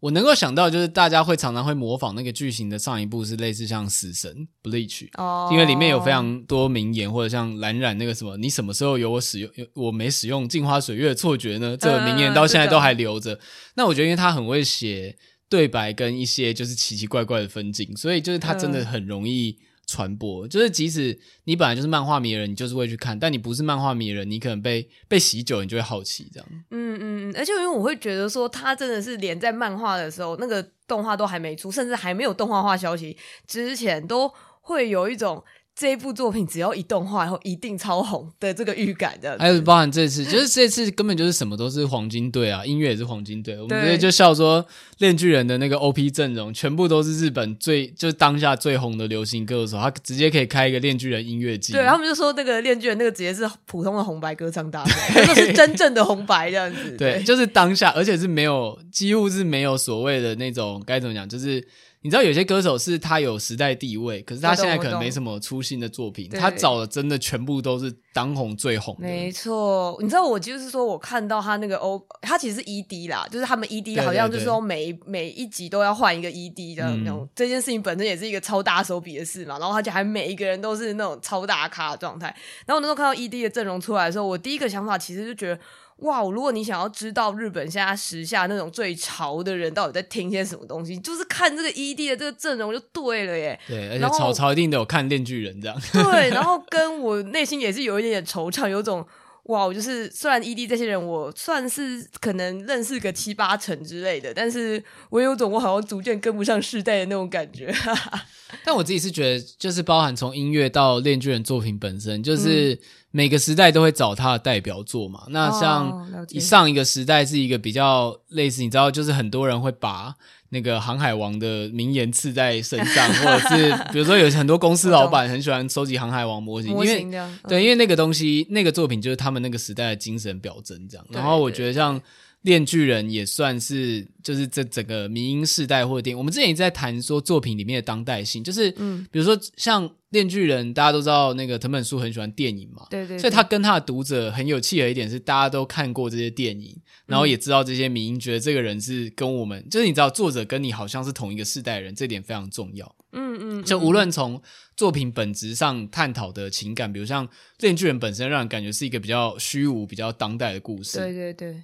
我能够想到，就是大家会常常会模仿那个剧情的上一部是类似像《死神》Bleach，哦，因为里面有非常多名言，或者像蓝染那个什么，你什么时候有我使用，我没使用镜花水月的错觉呢？这个名言到现在都还留着。嗯，那我觉得，因为他很会写对白跟一些就是奇奇怪怪的分镜，所以就是他真的很容易。传播就是，即使你本来就是漫画迷人，你就是会去看；但你不是漫画迷人，你可能被被洗久，你就会好奇这样。嗯嗯，而且因为我会觉得说，他真的是连在漫画的时候，那个动画都还没出，甚至还没有动画化消息之前，都会有一种。这一部作品只要一动画，然后一定超红的这个预感的，还有包含这次，就是这次根本就是什么都是黄金队啊，音乐也是黄金队。我们直接就笑说，链锯人的那个 OP 阵容全部都是日本最就是当下最红的流行歌手，他直接可以开一个链锯人音乐季。对，他们就说那个链锯人那个直接是普通的红白歌唱大赛，那是真正的红白这样子。对，对就是当下，而且是没有几乎是没有所谓的那种该怎么讲，就是。你知道有些歌手是他有时代地位，可是他现在可能没什么出新的作品，他找的真的全部都是当红最红的。没错，你知道我就是说我看到他那个 O，他其实是 ED 啦，就是他们 ED 好像就是说每每一集都要换一个 ED 的那种，嗯、这件事情本身也是一个超大手笔的事嘛。然后而且还每一个人都是那种超大咖的状态。然后我那时候看到 ED 的阵容出来的时候，我第一个想法其实就觉得。哇，如果你想要知道日本现在时下那种最潮的人到底在听些什么东西，就是看这个 ED 的这个阵容就对了耶。对，而且潮潮一定都有看《链锯人》这样。对，然后跟我内心也是有一点点惆怅，有种哇，我就是虽然 ED 这些人我算是可能认识个七八成之类的，但是我有种我好像逐渐跟不上世代的那种感觉。但我自己是觉得，就是包含从音乐到《链锯人》作品本身，就是。嗯每个时代都会找他的代表作嘛，那像上一个时代是一个比较类似，你知道，就是很多人会把那个《航海王》的名言刺在身上，或者是 比如说有很多公司老板很喜欢收集《航海王》模型，因为对，因为那个东西那个作品就是他们那个时代的精神表征这样。然后我觉得像。链锯人也算是，就是这整个迷因世代或者电影，我们之前也在谈说作品里面的当代性，就是，嗯，比如说像链锯人，大家都知道那个藤本树很喜欢电影嘛，对对，所以他跟他的读者很有契合一点是，大家都看过这些电影，然后也知道这些迷因，觉得这个人是跟我们，就是你知道作者跟你好像是同一个世代人，这点非常重要，嗯嗯，就无论从作品本质上探讨的情感，比如像链锯人本身，让人感觉是一个比较虚无、比较当代的故事，对对对。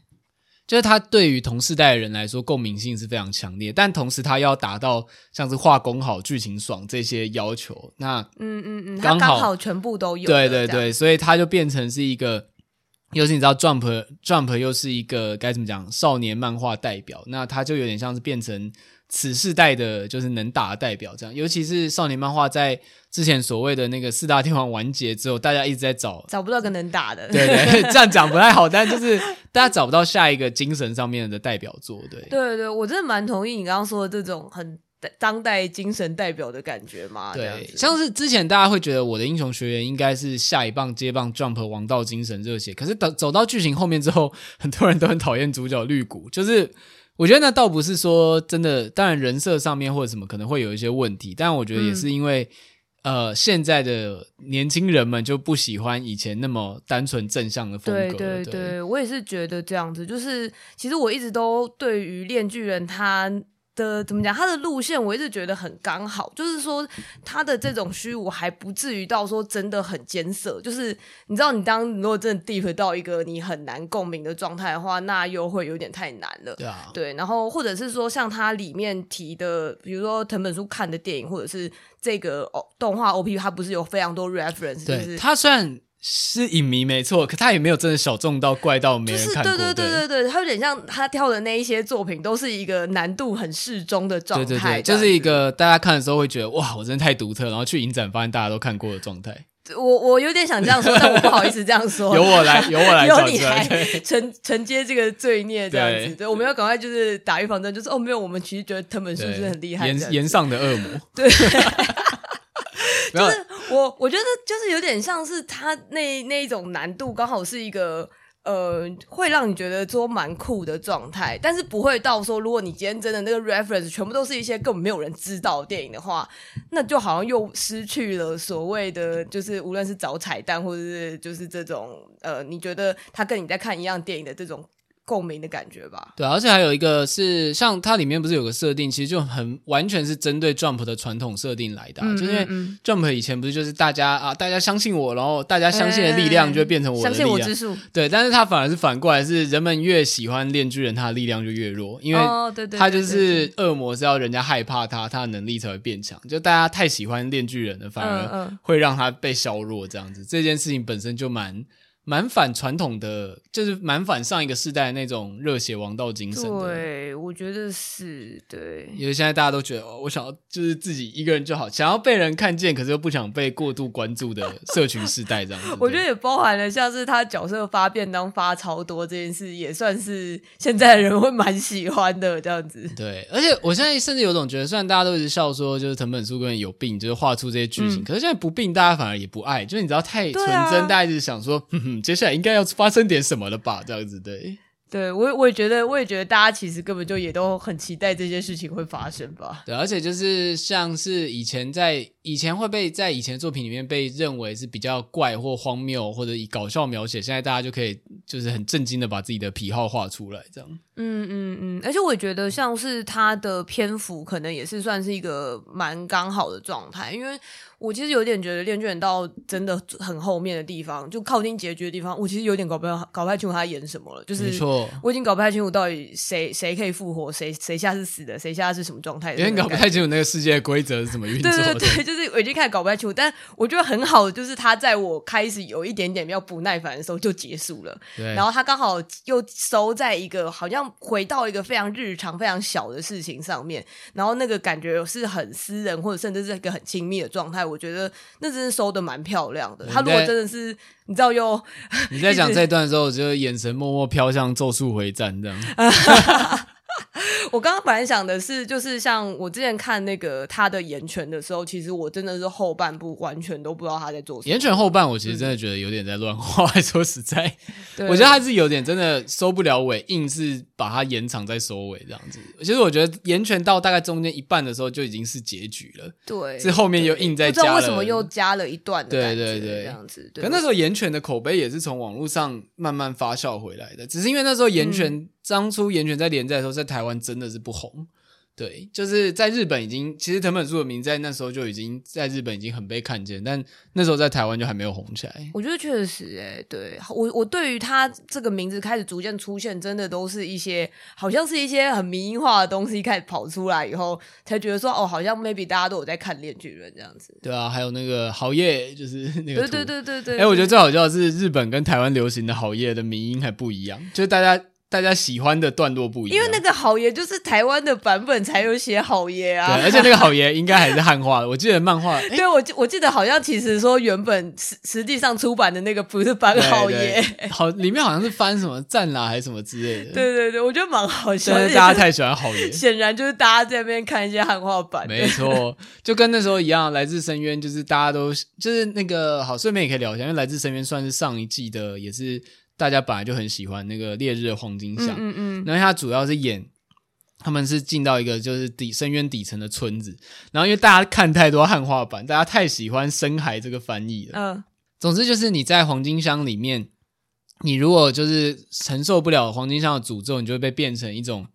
就是他对于同世代的人来说，共鸣性是非常强烈，但同时他要达到像是画工好、剧情爽这些要求，那嗯嗯嗯，刚好，好全部都有，对对对，所以他就变成是一个，尤其你知道，Jump Jump 又是一个该怎么讲，少年漫画代表，那他就有点像是变成。此世代的就是能打的代表，这样，尤其是少年漫画在之前所谓的那个四大天王完结之后，大家一直在找，找不到个能打的，对对，这样讲不太好，但就是大家找不到下一个精神上面的代表作，对，对对，我真的蛮同意你刚刚说的这种很当代精神代表的感觉嘛，对，像是之前大家会觉得我的英雄学员应该是下一棒接棒 Jump 王道精神热血，可是等走到剧情后面之后，很多人都很讨厌主角绿谷，就是。我觉得那倒不是说真的，当然人设上面或者什么可能会有一些问题，但我觉得也是因为，嗯、呃，现在的年轻人们就不喜欢以前那么单纯正向的风格。对对对，对我也是觉得这样子，就是其实我一直都对于恋巨人他。的怎么讲？他的路线我一直觉得很刚好，就是说他的这种虚无还不至于到说真的很艰涩。就是你知道，你当如果真的 deep 到一个你很难共鸣的状态的话，那又会有点太难了。对啊，对。然后或者是说，像他里面提的，比如说藤本树看的电影，或者是这个哦动画 OP，它不是有非常多 reference？对，就是他虽然。是影迷没错，可他也没有真的小众到怪到没人看过。就是、对对对对对，他有点像他跳的那一些作品，都是一个难度很适中的状态。对对对，就是一个大家看的时候会觉得哇，我真的太独特，然后去影展发现大家都看过的状态。我我有点想这样说，但我不好意思这样说。由我来，由我来，由你来承承接这个罪孽，这样子。对，对，我们要赶快就是打预防针，就是哦，没有，我们其实觉得藤本树是很厉害，岩岩上的恶魔。对。就是我，我觉得就是有点像是他那那一种难度，刚好是一个呃，会让你觉得说蛮酷的状态，但是不会到说，如果你今天真的那个 reference 全部都是一些根本没有人知道电影的话，那就好像又失去了所谓的，就是无论是找彩蛋，或者是就是这种呃，你觉得他跟你在看一样电影的这种。共鸣的感觉吧，对，而且还有一个是，像它里面不是有个设定，其实就很完全是针对 Jump 的传统设定来的，啊，嗯、就是因为 Jump 以前不是就是大家啊，大家相信我，然后大家相信的力量就会变成我的力量，相信我之术，对，但是它反而是反过来，是人们越喜欢炼巨人，他的力量就越弱，因为他就是恶魔，是要人家害怕他，他的能力才会变强，就大家太喜欢炼巨人了，反而会让他被削弱，这样子，这件事情本身就蛮。蛮反传统的，就是蛮反上一个世代的那种热血王道精神的。对，我觉得是对。因为现在大家都觉得，哦，我想要就是自己一个人就好，想要被人看见，可是又不想被过度关注的社群时代这样子。我觉得也包含了像是他角色发便当发超多这件事，也算是现在的人会蛮喜欢的这样子。对，而且我现在甚至有种觉得，虽然大家都一直笑说，就是藤本树根本有病，就是画出这些剧情，嗯，可是现在不病，大家反而也不爱，就是你知道太纯真，啊，大家一直想说。哼 哼接下来应该要发生点什么了吧？这样子对，对，我我也觉得，我也觉得大家其实根本就也都很期待这件事情会发生吧。对，而且就是像是以前在以前会被在以前的作品里面被认为是比较怪或荒谬或者以搞笑描写，现在大家就可以就是很震惊的把自己的癖好画出来，这样。嗯嗯嗯，而且我也觉得像是他的篇幅可能也是算是一个蛮刚好的状态，因为。我其实有点觉得《练卷》到真的很后面的地方，就靠近结局的地方，我其实有点搞不搞不太清楚他演什么了。就是，没错，我已经搞不太清楚到底谁谁可以复活，谁谁下是死的，谁下是什么状态。有点搞不太清楚那个世界的规则是怎么运作的。对对对，就是我已经开始搞不太清楚。但我觉得很好的就是他在我开始有一点点要不耐烦的时候就结束了。对。然后他刚好又收在一个好像回到一个非常日常、非常小的事情上面，然后那个感觉是很私人，或者甚至是一个很亲密的状态。我觉得那。真是收的蛮漂亮的。他如果真的是，你知道又你在讲这段的时候，我就眼神默默飘向《咒术回战》这样。我刚刚本来想的是，就是像我之前看那个他的岩泉的时候，其实我真的是后半部完全都不知道他在做什么。岩泉后半，我其实真的觉得有点在乱画。嗯、说实在，我觉得他是有点真的收不了尾，硬是把它延长再收尾这样子。其实我觉得岩泉到大概中间一半的时候就已经是结局了。对，是后面又硬在加了。不知道为什么又加了一段的感觉？对对对，这样子。可那时候岩泉的口碑也是从网络上慢慢发酵回来的，只是因为那时候岩泉、嗯。当初炎拳在连载的时候，在台湾真的是不红，对，就是在日本已经，其实藤本树的名在那时候就已经在日本已经很被看见，但那时候在台湾就还没有红起来。我觉得确实、欸，诶对我我对于他这个名字开始逐渐出现，真的都是一些好像是一些很迷因化的东西开始跑出来以后，才觉得说哦，好像 maybe 大家都有在看《恋巨人》这样子。对啊，还有那个好夜，就是那个，对对对对对。哎、欸，我觉得最好笑的是日本跟台湾流行的好夜的民音还不一样，就是大家。大家喜欢的段落不一样，因为那个好爷就是台湾的版本才有写好爷啊，对，而且那个好爷应该还是汉化的，我记得漫画，对我我记得好像其实说原本实实际上出版的那个不是版好爷，好里面好像是翻什么战啦还是什么之类的，对对对，我觉得蛮好笑。的，大家太喜欢好爷，显然就是大家在那边看一些汉化版，没错，就跟那时候一样，来自深渊就是大家都就是那个好，顺便也可以聊一下，因为来自深渊算是上一季的也是。大家本来就很喜欢那个烈日的黄金乡，嗯嗯嗯，然后他主要是演，他们是进到一个就是底深渊底层的村子，然后因为大家看太多汉化版，大家太喜欢深海这个翻译了，嗯，总之就是你在黄金乡里面，你如果就是承受不了黄金乡的诅咒，你就会被变成一种。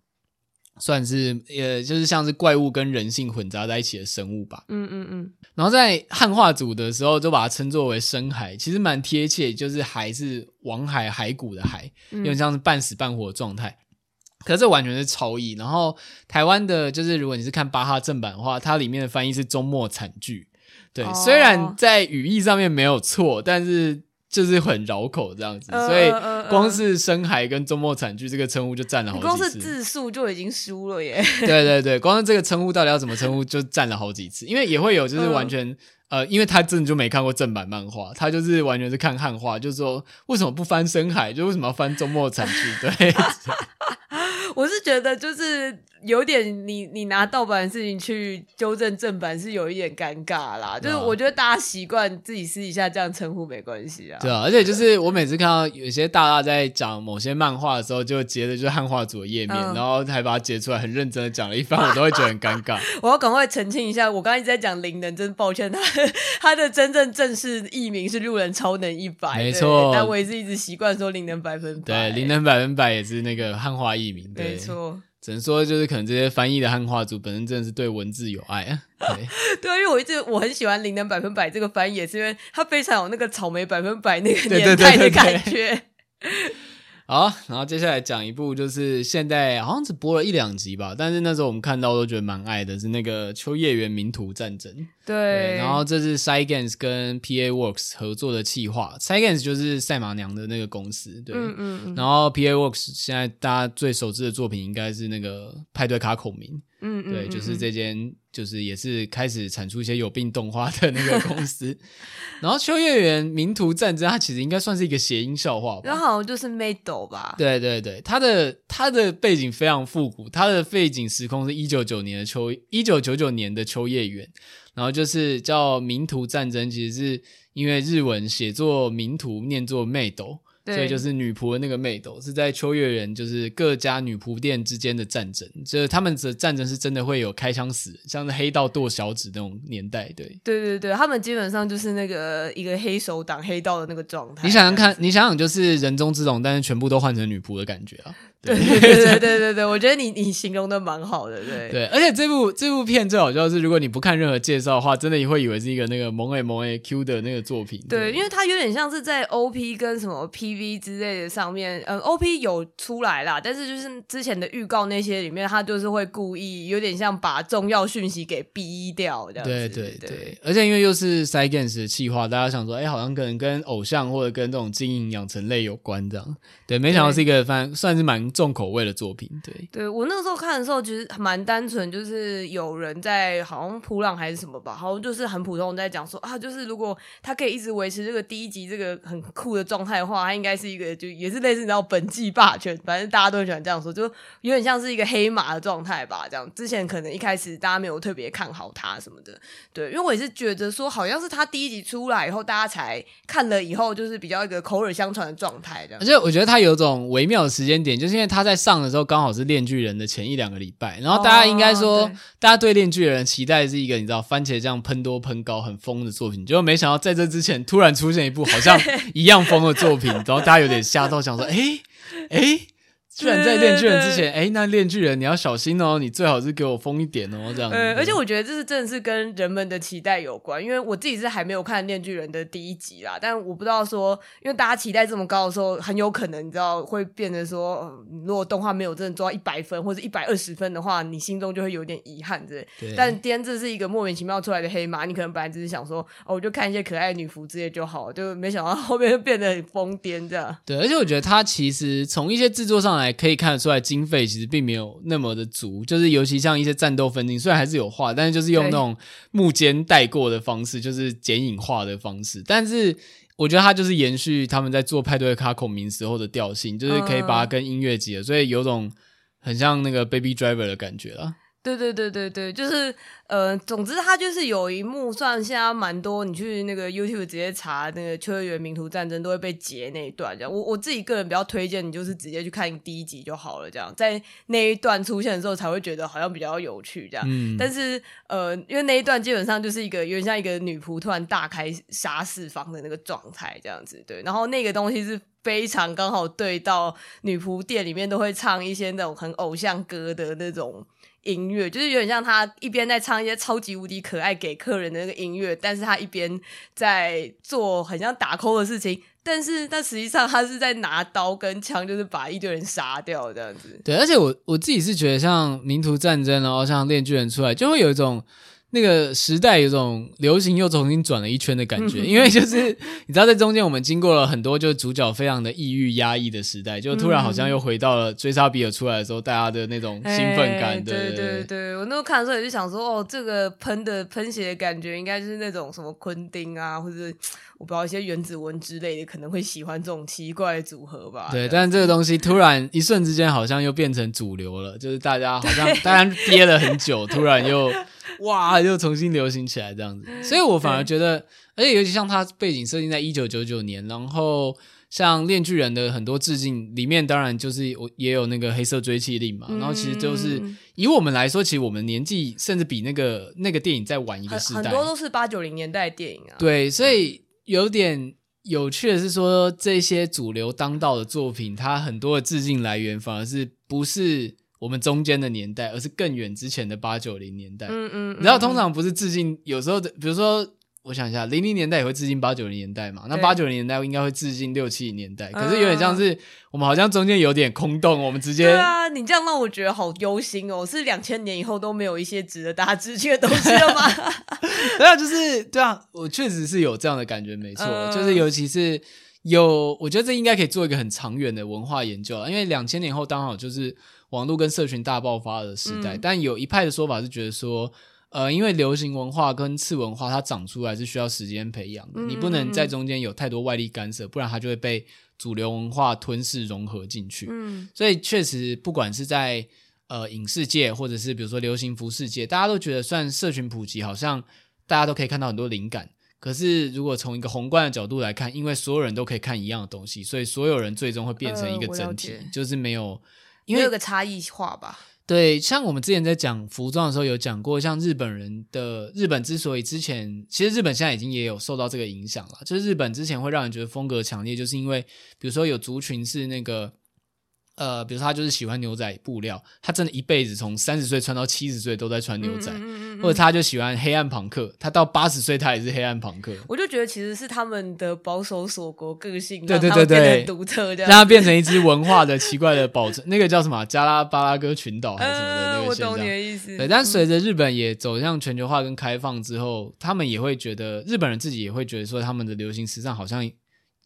算是呃，就是像是怪物跟人性混杂在一起的生物吧。嗯嗯嗯。然后在汉化组的时候，就把它称作为深海，其实蛮贴切，就是海是王海骸骨的海，有点像是半死半活的状态。可是这完全是超译。然后台湾的，就是如果你是看巴哈正版的话，它里面的翻译是周末惨剧。对，哦、虽然在语义上面没有错，但是。就是很绕口这样子，呃、所以光是深海跟周末惨剧这个称呼就占了好几次。光是字数就已经输了耶。对对对，光是这个称呼到底要怎么称呼就占了好几次，因为也会有就是完全、呃、呃，因为他真的就没看过正版漫画，他就是完全是看汉化，就是说为什么不翻深海，就为什么要翻周末惨剧？对，我是觉得就是。有点你你拿盗版的事情去纠正正版是有一点尴尬啦，就是我觉得大家习惯自己私底下这样称呼没关系啊。对啊，而且就是我每次看到有些大大在讲某些漫画的时候，就截的就是汉化组的页面，嗯、然后还把它截出来，很认真的讲了一番，我都会觉得很尴尬。我要赶快澄清一下，我刚才一直在讲灵能，真抱歉，他 他的真正正式译名是路人超能一百，没错。但我也是一直习惯说灵能百分百，对，灵能百分百也是那个汉化译名，对没错。只能说，就是可能这些翻译的汉化组本身真的是对文字有爱啊。对，对啊，因为我一直我很喜欢“灵能百分百”这个翻译，也是因为它非常有那个草莓百分百那个年代的感觉。对对对对对好，然后接下来讲一部，就是现在好像只播了一两集吧，但是那时候我们看到都觉得蛮爱的，是那个《秋叶原名图战争》对。对，然后这是 Cygames 跟 PA Works 合作的企划，Cygames 就是赛马娘的那个公司，对，嗯嗯嗯，然后 PA Works 现在大家最熟知的作品应该是那个派对卡孔明。嗯，对，就是这间，就是也是开始产出一些有病动画的那个公司。然后秋叶原名图战争，它其实应该算是一个谐音笑话吧？然后好像就是 Mado 吧？对对对，它的它的背景非常复古，它的背景时空是一九九年的秋一九九九年的秋叶原，然后就是叫名图战争，其实是因为日文写作名图念作 Mado。所以就是女仆的那个妹斗是在秋叶原，就是各家女仆店之间的战争，就是他们的战争是真的会有开枪死，像是黑道剁小指那种年代，对，对对对，他们基本上就是那个一个黑手党黑道的那个状态。你想想看，你想想就是人中之龙，但是全部都换成女仆的感觉啊。对对对对对对，我觉得你你形容的蛮好的，对对，而且这部这部片最好笑的是，如果你不看任何介绍的话，真的也会以为是一个那个萌 A 萌 A Q 的那个作品。对，因为它有点像是在 O P 跟什么 P V 之类的上面，嗯，O P 有出来啦，但是就是之前的预告那些里面，它就是会故意有点像把重要讯息给逼掉这样子。对对对，而且因为又是 Cygames 的企划，大家想说，哎，好像可能跟偶像或者跟这种经营养成类有关这样。对，没想到是一个反算是蛮重口味的作品。对，对我那个时候看的时候，其实蛮单纯，就是有人在好像普朗还是什么吧，好像就是很普通在讲说啊，就是如果他可以一直维持这个第一集这个很酷的状态的话，他应该是一个就也是类似你知道本季霸权，反正大家都很喜欢这样说，就有点像是一个黑马的状态吧。这样之前可能一开始大家没有特别看好他什么的，对，因为我也是觉得说好像是他第一集出来以后，大家才看了以后，就是比较一个口耳相传的状态这样。而且我觉得他有种微妙的时间点，就是因为他在上的时候。刚好是《链锯人》的前一两个礼拜，然后大家应该说，哦、大家对《链锯人》期待是一个你知道番茄酱喷多喷高很疯的作品，结果没想到在这之前突然出现一部好像一样疯的作品，然后大家有点吓到，想说，哎哎。诶居然在练巨人之前，哎，那练巨人你要小心哦，你最好是给我疯一点哦，这样子。呃，而且我觉得这是真的是跟人们的期待有关，因为我自己是还没有看链巨人的第一集啦，但我不知道说，因为大家期待这么高的时候，很有可能你知道会变得说，呃、如果动画没有真的做到一百分或者一百二十分的话，你心中就会有点遗憾之类。对。但今天这是一个莫名其妙出来的黑马，你可能本来只是想说，哦，我就看一些可爱女仆之类就好，就没想到后面就变得很疯癫这样。对，而且我觉得他其实从一些制作上来可以看得出来。经费其实并没有那么的足，就是尤其像一些战斗分镜，虽然还是有画，但是就是用那种幕间带过的方式，就是剪影画的方式。但是我觉得它就是延续他们在做派对卡孔明时候的调性，就是可以把它跟音乐结合，所以有种很像那个 Baby Driver 的感觉了。对对对对对，就是呃，总之他就是有一幕，算现在蛮多，你去那个 YouTube 直接查那个秋叶原名图战争都会被截那一段。这样，我我自己个人比较推荐你，就是直接去看第一集就好了。这样，在那一段出现的时候，才会觉得好像比较有趣。这样，嗯、但是呃，因为那一段基本上就是一个有点像一个女仆突然大开杀四方的那个状态，这样子。对，然后那个东西是非常刚好对到女仆店里面都会唱一些那种很偶像歌的那种。音乐就是有点像他一边在唱一些超级无敌可爱给客人的那个音乐，但是他一边在做很像打 call 的事情，但是但实际上他是在拿刀跟枪，就是把一堆人杀掉这样子。对，而且我我自己是觉得像名图战争，然后像链锯人出来，就会有一种。那个时代有种流行又重新转了一圈的感觉，因为就是你知道，在中间我们经过了很多，就是主角非常的抑郁压抑的时代，就突然好像又回到了追杀比尔出来的时候，大家的那种兴奋感。对对对对，我那时候看的时候也就想说，哦，这个喷的喷血的感觉，应该就是那种什么昆汀啊，或者我不知道一些原子文之类的，可能会喜欢这种奇怪的组合吧。对，但是这个东西突然一瞬之间好像又变成主流了，就是大家好像大家憋了很久，突然又。哇！又重新流行起来这样子，所以我反而觉得，而且尤其像它背景设定在一九九九年，然后像《链锯人》的很多致敬里面，当然就是我也有那个黑色追气令嘛，然后其实就是以我们来说，其实我们年纪甚至比那个那个电影再晚一个时代，很多都是八九零年代电影啊。对，所以有点有趣的是说，这些主流当道的作品，它很多的致敬来源反而是不是。我们中间的年代，而是更远之前的八九零年代。嗯嗯，你知道，通常不是致敬，有时候的，比如说，我想一下，零零年代也会致敬八九零年代嘛。那八九零年代应该会致敬六七零年代，可是有点像是我们好像中间有点空洞，我们直接。对啊，你这样让我觉得好忧心哦。是两千年以后都没有一些值得大家致敬的东西了吗？对啊，就是对啊，我确实是有这样的感觉，没错，就是尤其是有，我觉得这应该可以做一个很长远的文化研究了，因为两千年后刚好就是。网络跟社群大爆发的时代，嗯、但有一派的说法是觉得说，呃，因为流行文化跟次文化它长出来是需要时间培养的，嗯、你不能在中间有太多外力干涉，不然它就会被主流文化吞噬融合进去。嗯，所以确实，不管是在呃影视界，或者是比如说流行服饰界，大家都觉得算社群普及，好像大家都可以看到很多灵感。可是如果从一个宏观的角度来看，因为所有人都可以看一样的东西，所以所有人最终会变成一个整体，呃、就是没有，因为有个差异化吧。对，像我们之前在讲服装的时候有讲过，像日本人的日本之所以之前，其实日本现在已经也有受到这个影响了，就是日本之前会让人觉得风格强烈，就是因为比如说有族群是那个。呃，比如说他就是喜欢牛仔布料，他真的一辈子从三十岁穿到七十岁都在穿牛仔，嗯嗯嗯嗯，或者他就喜欢黑暗朋克，他到八十岁他也是黑暗朋克。我就觉得其实是他们的保守锁国个性，对对对对，独特，让他变成一支文化的奇怪的保存。那个叫什么加拉巴拉哥群岛还是什么的那个现象。呃、我懂你的意思。对，但随着日本也走向全球化跟开放之后，他们也会觉得日本人自己也会觉得说，他们的流行时尚好像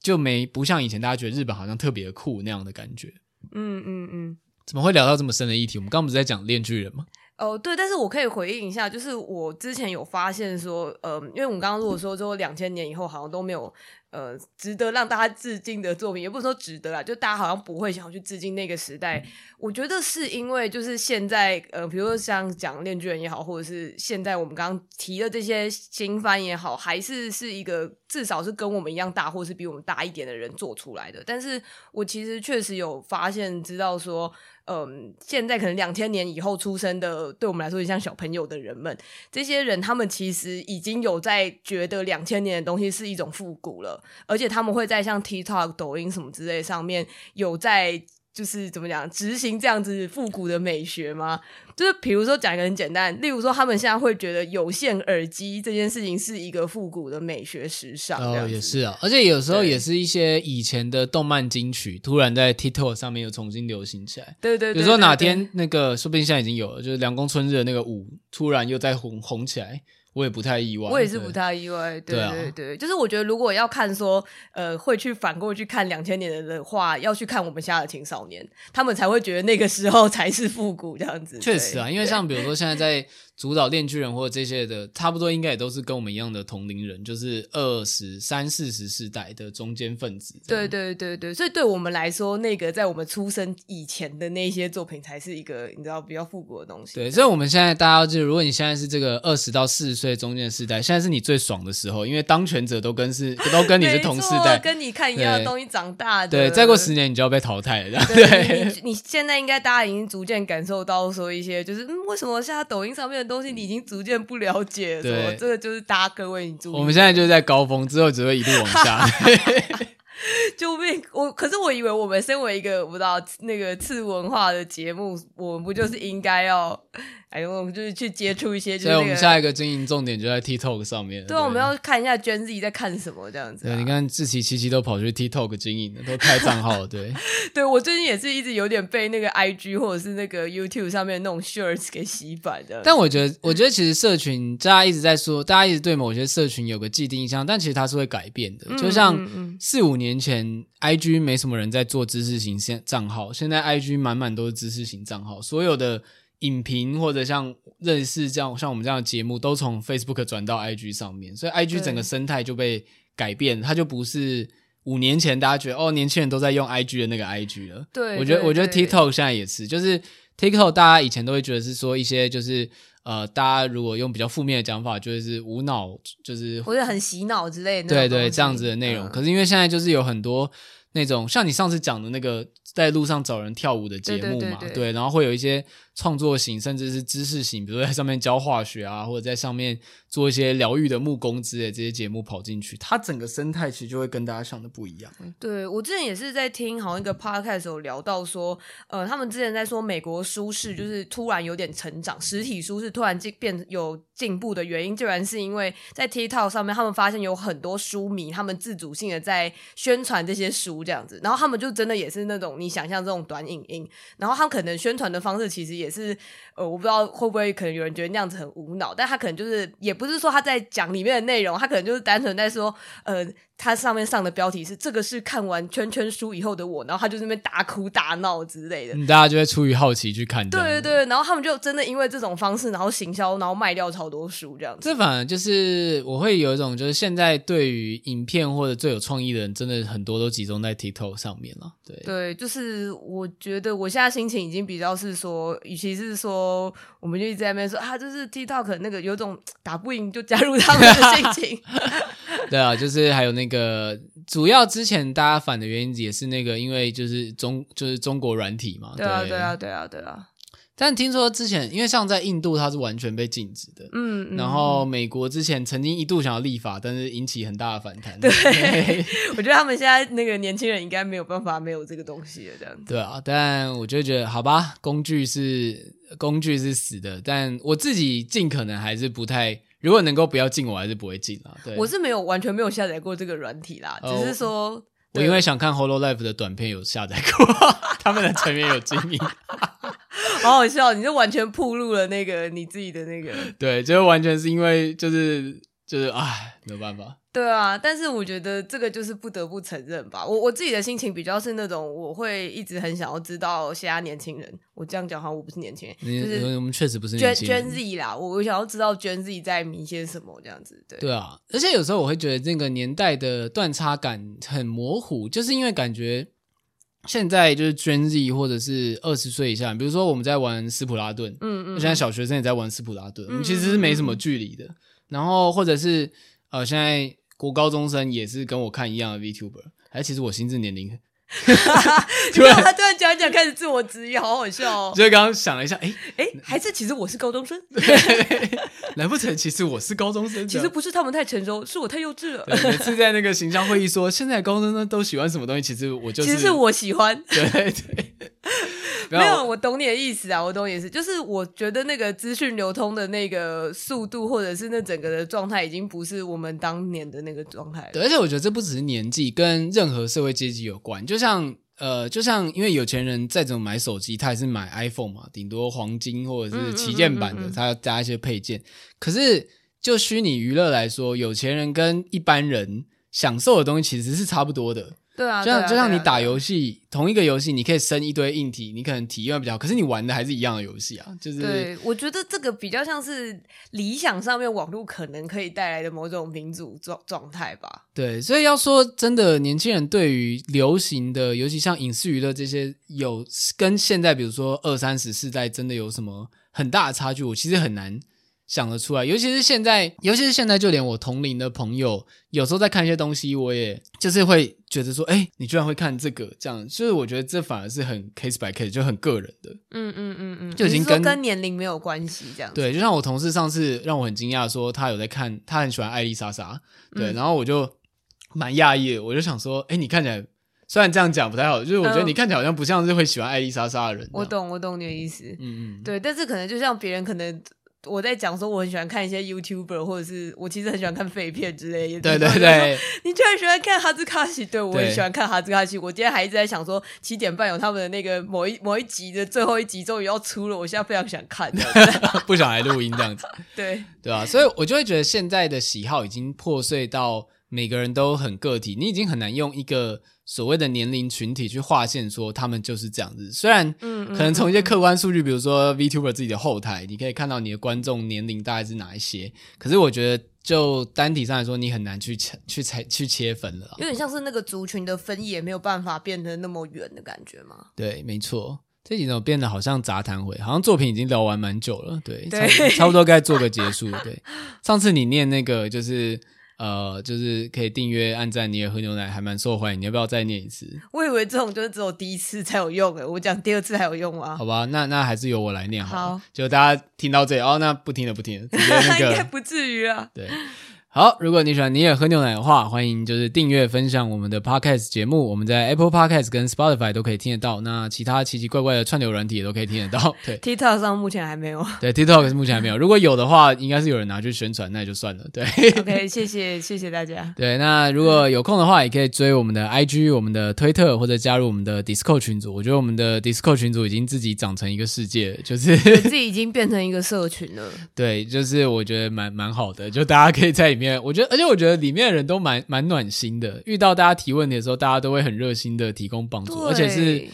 就没不像以前大家觉得日本好像特别酷那样的感觉。嗯嗯嗯，怎么会聊到这么深的议题？我们刚刚不是在讲《链锯人》吗？哦，对，但是我可以回应一下，就是我之前有发现说，呃，因为我们刚刚如果说之后两千年以后好像都没有。呃，值得让大家致敬的作品，也不是说值得啦，就大家好像不会想要去致敬那个时代。我觉得是因为就是现在，呃，比如说像讲《链锯人》也好，或者是现在我们刚刚提的这些新番也好，还是是一个至少是跟我们一样大，或是比我们大一点的人做出来的。但是我其实确实有发现，知道说。嗯，现在可能两千年以后出生的，对我们来说，就像小朋友的人们，这些人他们其实已经有在觉得两千年的东西是一种复古了，而且他们会在像 TikTok、抖音什么之类上面有在。就是怎么讲，执行这样子复古的美学吗？就是比如说讲一个很简单，例如说他们现在会觉得有线耳机这件事情是一个复古的美学时尚。哦，也是啊，而且有时候也是一些以前的动漫金曲，突然在 TikTok 上面又重新流行起来。对对，对，比如说哪天那个，说不定现在已经有了，就是凉宫春日的那个舞，突然又在红红起来。我也不太意外，我也是不太意外，对对对，就是我觉得如果要看说，呃，会去反过去看两千年的的话，要去看我们现在的青少年，他们才会觉得那个时候才是复古这样子。确实啊，因为像比如说现在在。主导链锯人或者这些的，差不多应该也都是跟我们一样的同龄人，就是二十三四十世代的中间分子。对对对对，所以对我们来说，那个在我们出生以前的那些作品，才是一个你知道比较复古的东西。对，所以我们现在大家要记得，如果你现在是这个二十到四十岁中间的世代，现在是你最爽的时候，因为当权者都跟是都跟你是同世代，跟你看一样的东西长大的。对，再过十年你就要被淘汰了。对，对你，你现在应该大家已经逐渐感受到说一些，就是嗯，为什么现在抖音上面的东西你已经逐渐不了解，对，这个就是大家各位你注意，我们现在就是在高峰，之后只会一路往下。救命！我可是我以为我们身为一个我不知道那个次文化的节目，我们不就是应该要。哎，我们就是去接触一些，所以我们下一个经营重点就在 TikTok 上面。对，我们要看一下娟自己在看什么这样子。对，你看志奇七七都跑去 TikTok 经营了，都开账号了。对，对我最近也是一直有点被那个 IG 或者是那个 YouTube 上面那种 Shorts 给洗版的。但我觉得，我觉得其实社群大家一直在说，大家一直对某些社群有个既定印象，但其实它是会改变的。就像四五年前 IG 没什么人在做知识型现账号，现在 IG 满满都是知识型账号，所有的。影评或者像认识这样像我们这样的节目，都从 Facebook 转到 IG 上面，所以 IG 整个生态就被改变，它就不是五年前大家觉得哦，年轻人都在用 IG 的那个 IG 了。对，我觉得我觉得 TikTok 现在也是，就是 TikTok 大家以前都会觉得是说一些就是呃，大家如果用比较负面的讲法，就是无脑，就是或者很洗脑之类的，对对，这样子的内容。嗯。可是因为现在就是有很多那种像你上次讲的那个在路上找人跳舞的节目嘛，对，对，对，对，对，然后会有一些。创作型甚至是知识型，比如在上面教化学啊，或者在上面做一些疗愈的木工之类这些节目跑进去，它整个生态其实就会跟大家想的不一样。对，我之前也是在听好像一个 podcast 有聊到说，呃，他们之前在说美国书市就是突然有点成长，实体书市突然进变有进步的原因，竟然是因为在 TikTok 上面，他们发现有很多书迷，他们自主性的在宣传这些书这样子，然后他们就真的也是那种你想象这种短影音，然后他们可能宣传的方式其实也。也是，呃，我不知道会不会可能有人觉得那样子很无脑，但他可能就是也不是说他在讲里面的内容，他可能就是单纯在说，呃。他上面上的标题是“这个是看完圈圈书以后的我”，然后他就在那边大哭大闹之类的。嗯，大家就会出于好奇去看。对对对，然后他们就真的因为这种方式，然后行销，然后卖掉超多书这样子。这反而就是我会有一种，就是现在对于影片或者最有创意的人，真的很多都集中在 TikTok 上面了。对对，就是我觉得我现在心情已经比较是说，与其是说，我们就一直在那边说啊，就是 TikTok 那个有种打不赢就加入他们的心情。对啊，就是还有那个主要之前大家反的原因也是那个，因为就是中就是中国软体嘛。对啊，对啊，对啊，对啊。但听说之前，因为像在印度，它是完全被禁止的。嗯，然后美国之前曾经一度想要立法，但是引起很大的反弹。对，对我觉得他们现在那个年轻人应该没有办法没有这个东西了，这样子。对啊，但我就觉得好吧，工具是工具是死的，但我自己尽可能还是不太，如果能够不要进，我还是不会进啦。对，我是没有完全没有下载过这个软体啦，只是说。哦我因为想看 Holo Life 的短片，有下载过，他们的成员有经营，好好笑，你就完全暴露了那个你自己的那个，对，就完全是因为就是就是唉，没有办法。对啊，但是我觉得这个就是不得不承认吧。我我自己的心情比较是那种，我会一直很想要知道现在年轻人。我这样讲好像我不是年轻人，你就是我们确实不是年轻人。Gen Z 啦，我我想要知道 Gen Z 在迷些什么这样子。对对啊，而且有时候我会觉得这个年代的断差感很模糊，就是因为感觉现在就是 Gen Z 或者是二十岁以下，比如说我们在玩斯普拉顿，嗯嗯，现在小学生也在玩斯普拉顿，嗯嗯，其实是没什么距离的。然后或者是呃现在。国高中生也是跟我看一样的 VTuber，哎，其实我心智年龄，突然他突然讲一讲开始自我质疑，好好笑哦。所以刚刚想了一下，哎哎，还是其实我是高中生？难不成其实我是高中生？其实不是他们太成熟，是我太幼稚了。每次在那个形象会议说，现在高中生都喜欢什么东西，其实我就是，其实是我喜欢。对对。没有，我懂你的意思啊，我懂你的意思，就是我觉得那个资讯流通的那个速度，或者是那整个的状态，已经不是我们当年的那个状态了。对，而且我觉得这不只是年纪，跟任何社会阶级有关。就像呃，就像因为有钱人再怎么买手机，他也是买 iPhone 嘛，顶多黄金或者是旗舰版的，他要加一些配件。可是就虚拟娱乐来说，有钱人跟一般人享受的东西其实是差不多的。对啊，就像啊就像你打游戏，同一个游戏，你可以升一堆硬体，你可能体验比较好，可是你玩的还是一样的游戏啊。就是，对，我觉得这个比较像是理想上面网络可能可以带来的某种民主状状态吧。对，所以要说真的，年轻人对于流行的，尤其像影视娱乐这些，有跟现在比如说二三十世代真的有什么很大的差距，我其实很难。想得出来，尤其是现在，尤其是现在，就连我同龄的朋友，有时候在看一些东西，我也就是会觉得说，哎、欸，你居然会看这个，这样，就是我觉得这反而是很 case by case，就很个人的，嗯嗯嗯嗯，就已经跟跟年龄没有关系，这样。对，就像我同事上次让我很惊讶，说他有在看，他很喜欢艾丽莎莎，对，嗯、然后我就蛮讶异的，我就想说，哎、欸，你看起来虽然这样讲不太好，就是我觉得你看起来好像不像是会喜欢艾丽莎莎的人。我懂，我懂你的意思，嗯嗯，对，但是可能就像别人可能。我在讲说我很喜欢看一些 YouTuber，或者是我其实很喜欢看废片之类的。对对对，你居然喜欢看哈兹卡西？对，我也喜欢看哈兹卡西。我今天还一直在想说，七点半有他们的那个某一某一集的最后一集终于要出了，我现在非常想看，不想来录音这样子。对对啊，所以我就会觉得现在的喜好已经破碎到每个人都很个体，你已经很难用一个。所谓的年龄群体去划线，说他们就是这样子。虽然可能从一些客观数据，比如说 VTuber 自己的后台，你可以看到你的观众年龄大概是哪一些。可是我觉得，就单体上来说，你很难去去切去切分了。有点像是那个族群的分野没有办法变得那么远的感觉吗？对，没错。这几种变得好像杂谈会，好像作品已经聊完蛮久了。对，对差，差不多该做个结束。对，上次你念那个就是。呃，就是可以订阅、按赞，你也喝牛奶，还蛮受欢迎。你要不要再念一次？我以为这种就是只有第一次才有用诶，我讲第二次还有用吗？好吧，那那还是由我来念好。好，就大家听到这里哦，那不听了，不听了，直接那个 应该不至于啊。对。好，如果你喜欢你也喝牛奶的话，欢迎就是订阅分享我们的 Podcast 节目，我们在 Apple Podcast 跟 Spotify 都可以听得到。那其他奇奇怪怪的串流软体也都可以听得到。对，TikTok 上目前还没有。对，TikTok 是目前还没有。如果有的话，应该是有人拿去宣传，那也就算了。对，OK，谢谢谢谢大家。对，那如果有空的话，也可以追我们的 IG、我们的推特，或者加入我们的 Discord 群组。我觉得我们的 Discord 群组已经自己长成一个世界，就是自己已经变成一个社群了。对，就是我觉得蛮蛮好的，就大家可以在里面。我觉得，而且我觉得。里面的人都蛮蛮暖心的，遇到大家提问题的时候，大家都会很热心的提供帮助，而且是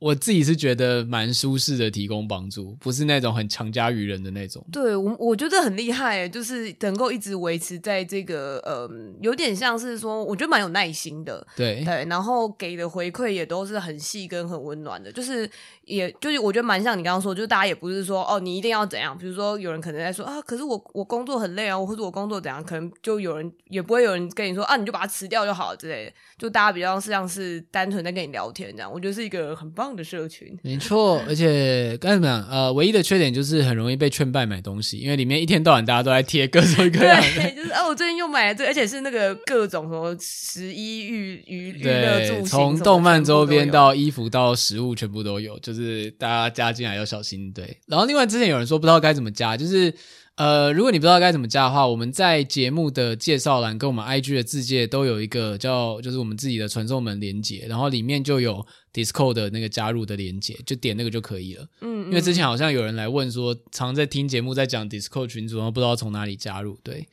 我自己是觉得蛮舒适的，提供帮助，不是那种很强加于人的那种。对，我我觉得很厉害，就是能够一直维持在这个，呃，有点像是说，我觉得蛮有耐心的。对对，然后给的回馈也都是很细跟很温暖的，就是也就是我觉得蛮像你刚刚说，就是大家也不是说哦，你一定要怎样，比如说有人可能在说啊，可是我我工作很累啊，或者我工作怎样，可能就有人也不会有人跟你说啊，你就把它辞掉就好了之类的，就大家比较像是单纯在跟你聊天这样，我觉得是一个很棒的社群，没错，而且该怎么样？呃，唯一的缺点就是很容易被劝败买东西，因为里面一天到晚大家都在贴各种各样的，对，就是哦，我最近又买了这，而且是那个各种什么十一娱娱娱乐从动漫周边到衣服到食物全部都有，就是大家加进来要小心。对，然后另外之前有人说不知道该怎么加，就是。呃，如果你不知道该怎么加的话，我们在节目的介绍栏跟我们 IG 的字界都有一个叫，就是我们自己的传送门连接，然后里面就有 Discord 的那个加入的连接，就点那个就可以了。嗯，因为之前好像有人来问说，常在听节目在讲 Discord 群组，然后不知道从哪里加入。对，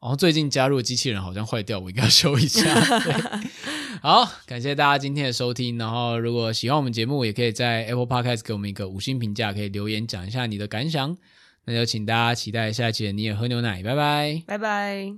然后最近加入的机器人好像坏掉，我应该要修一下。好，感谢大家今天的收听。然后如果喜欢我们节目，也可以在 Apple Podcast 给我们一个五星评价，可以留言讲一下你的感想。那就请大家期待下一期的你也喝牛奶，拜拜，拜拜。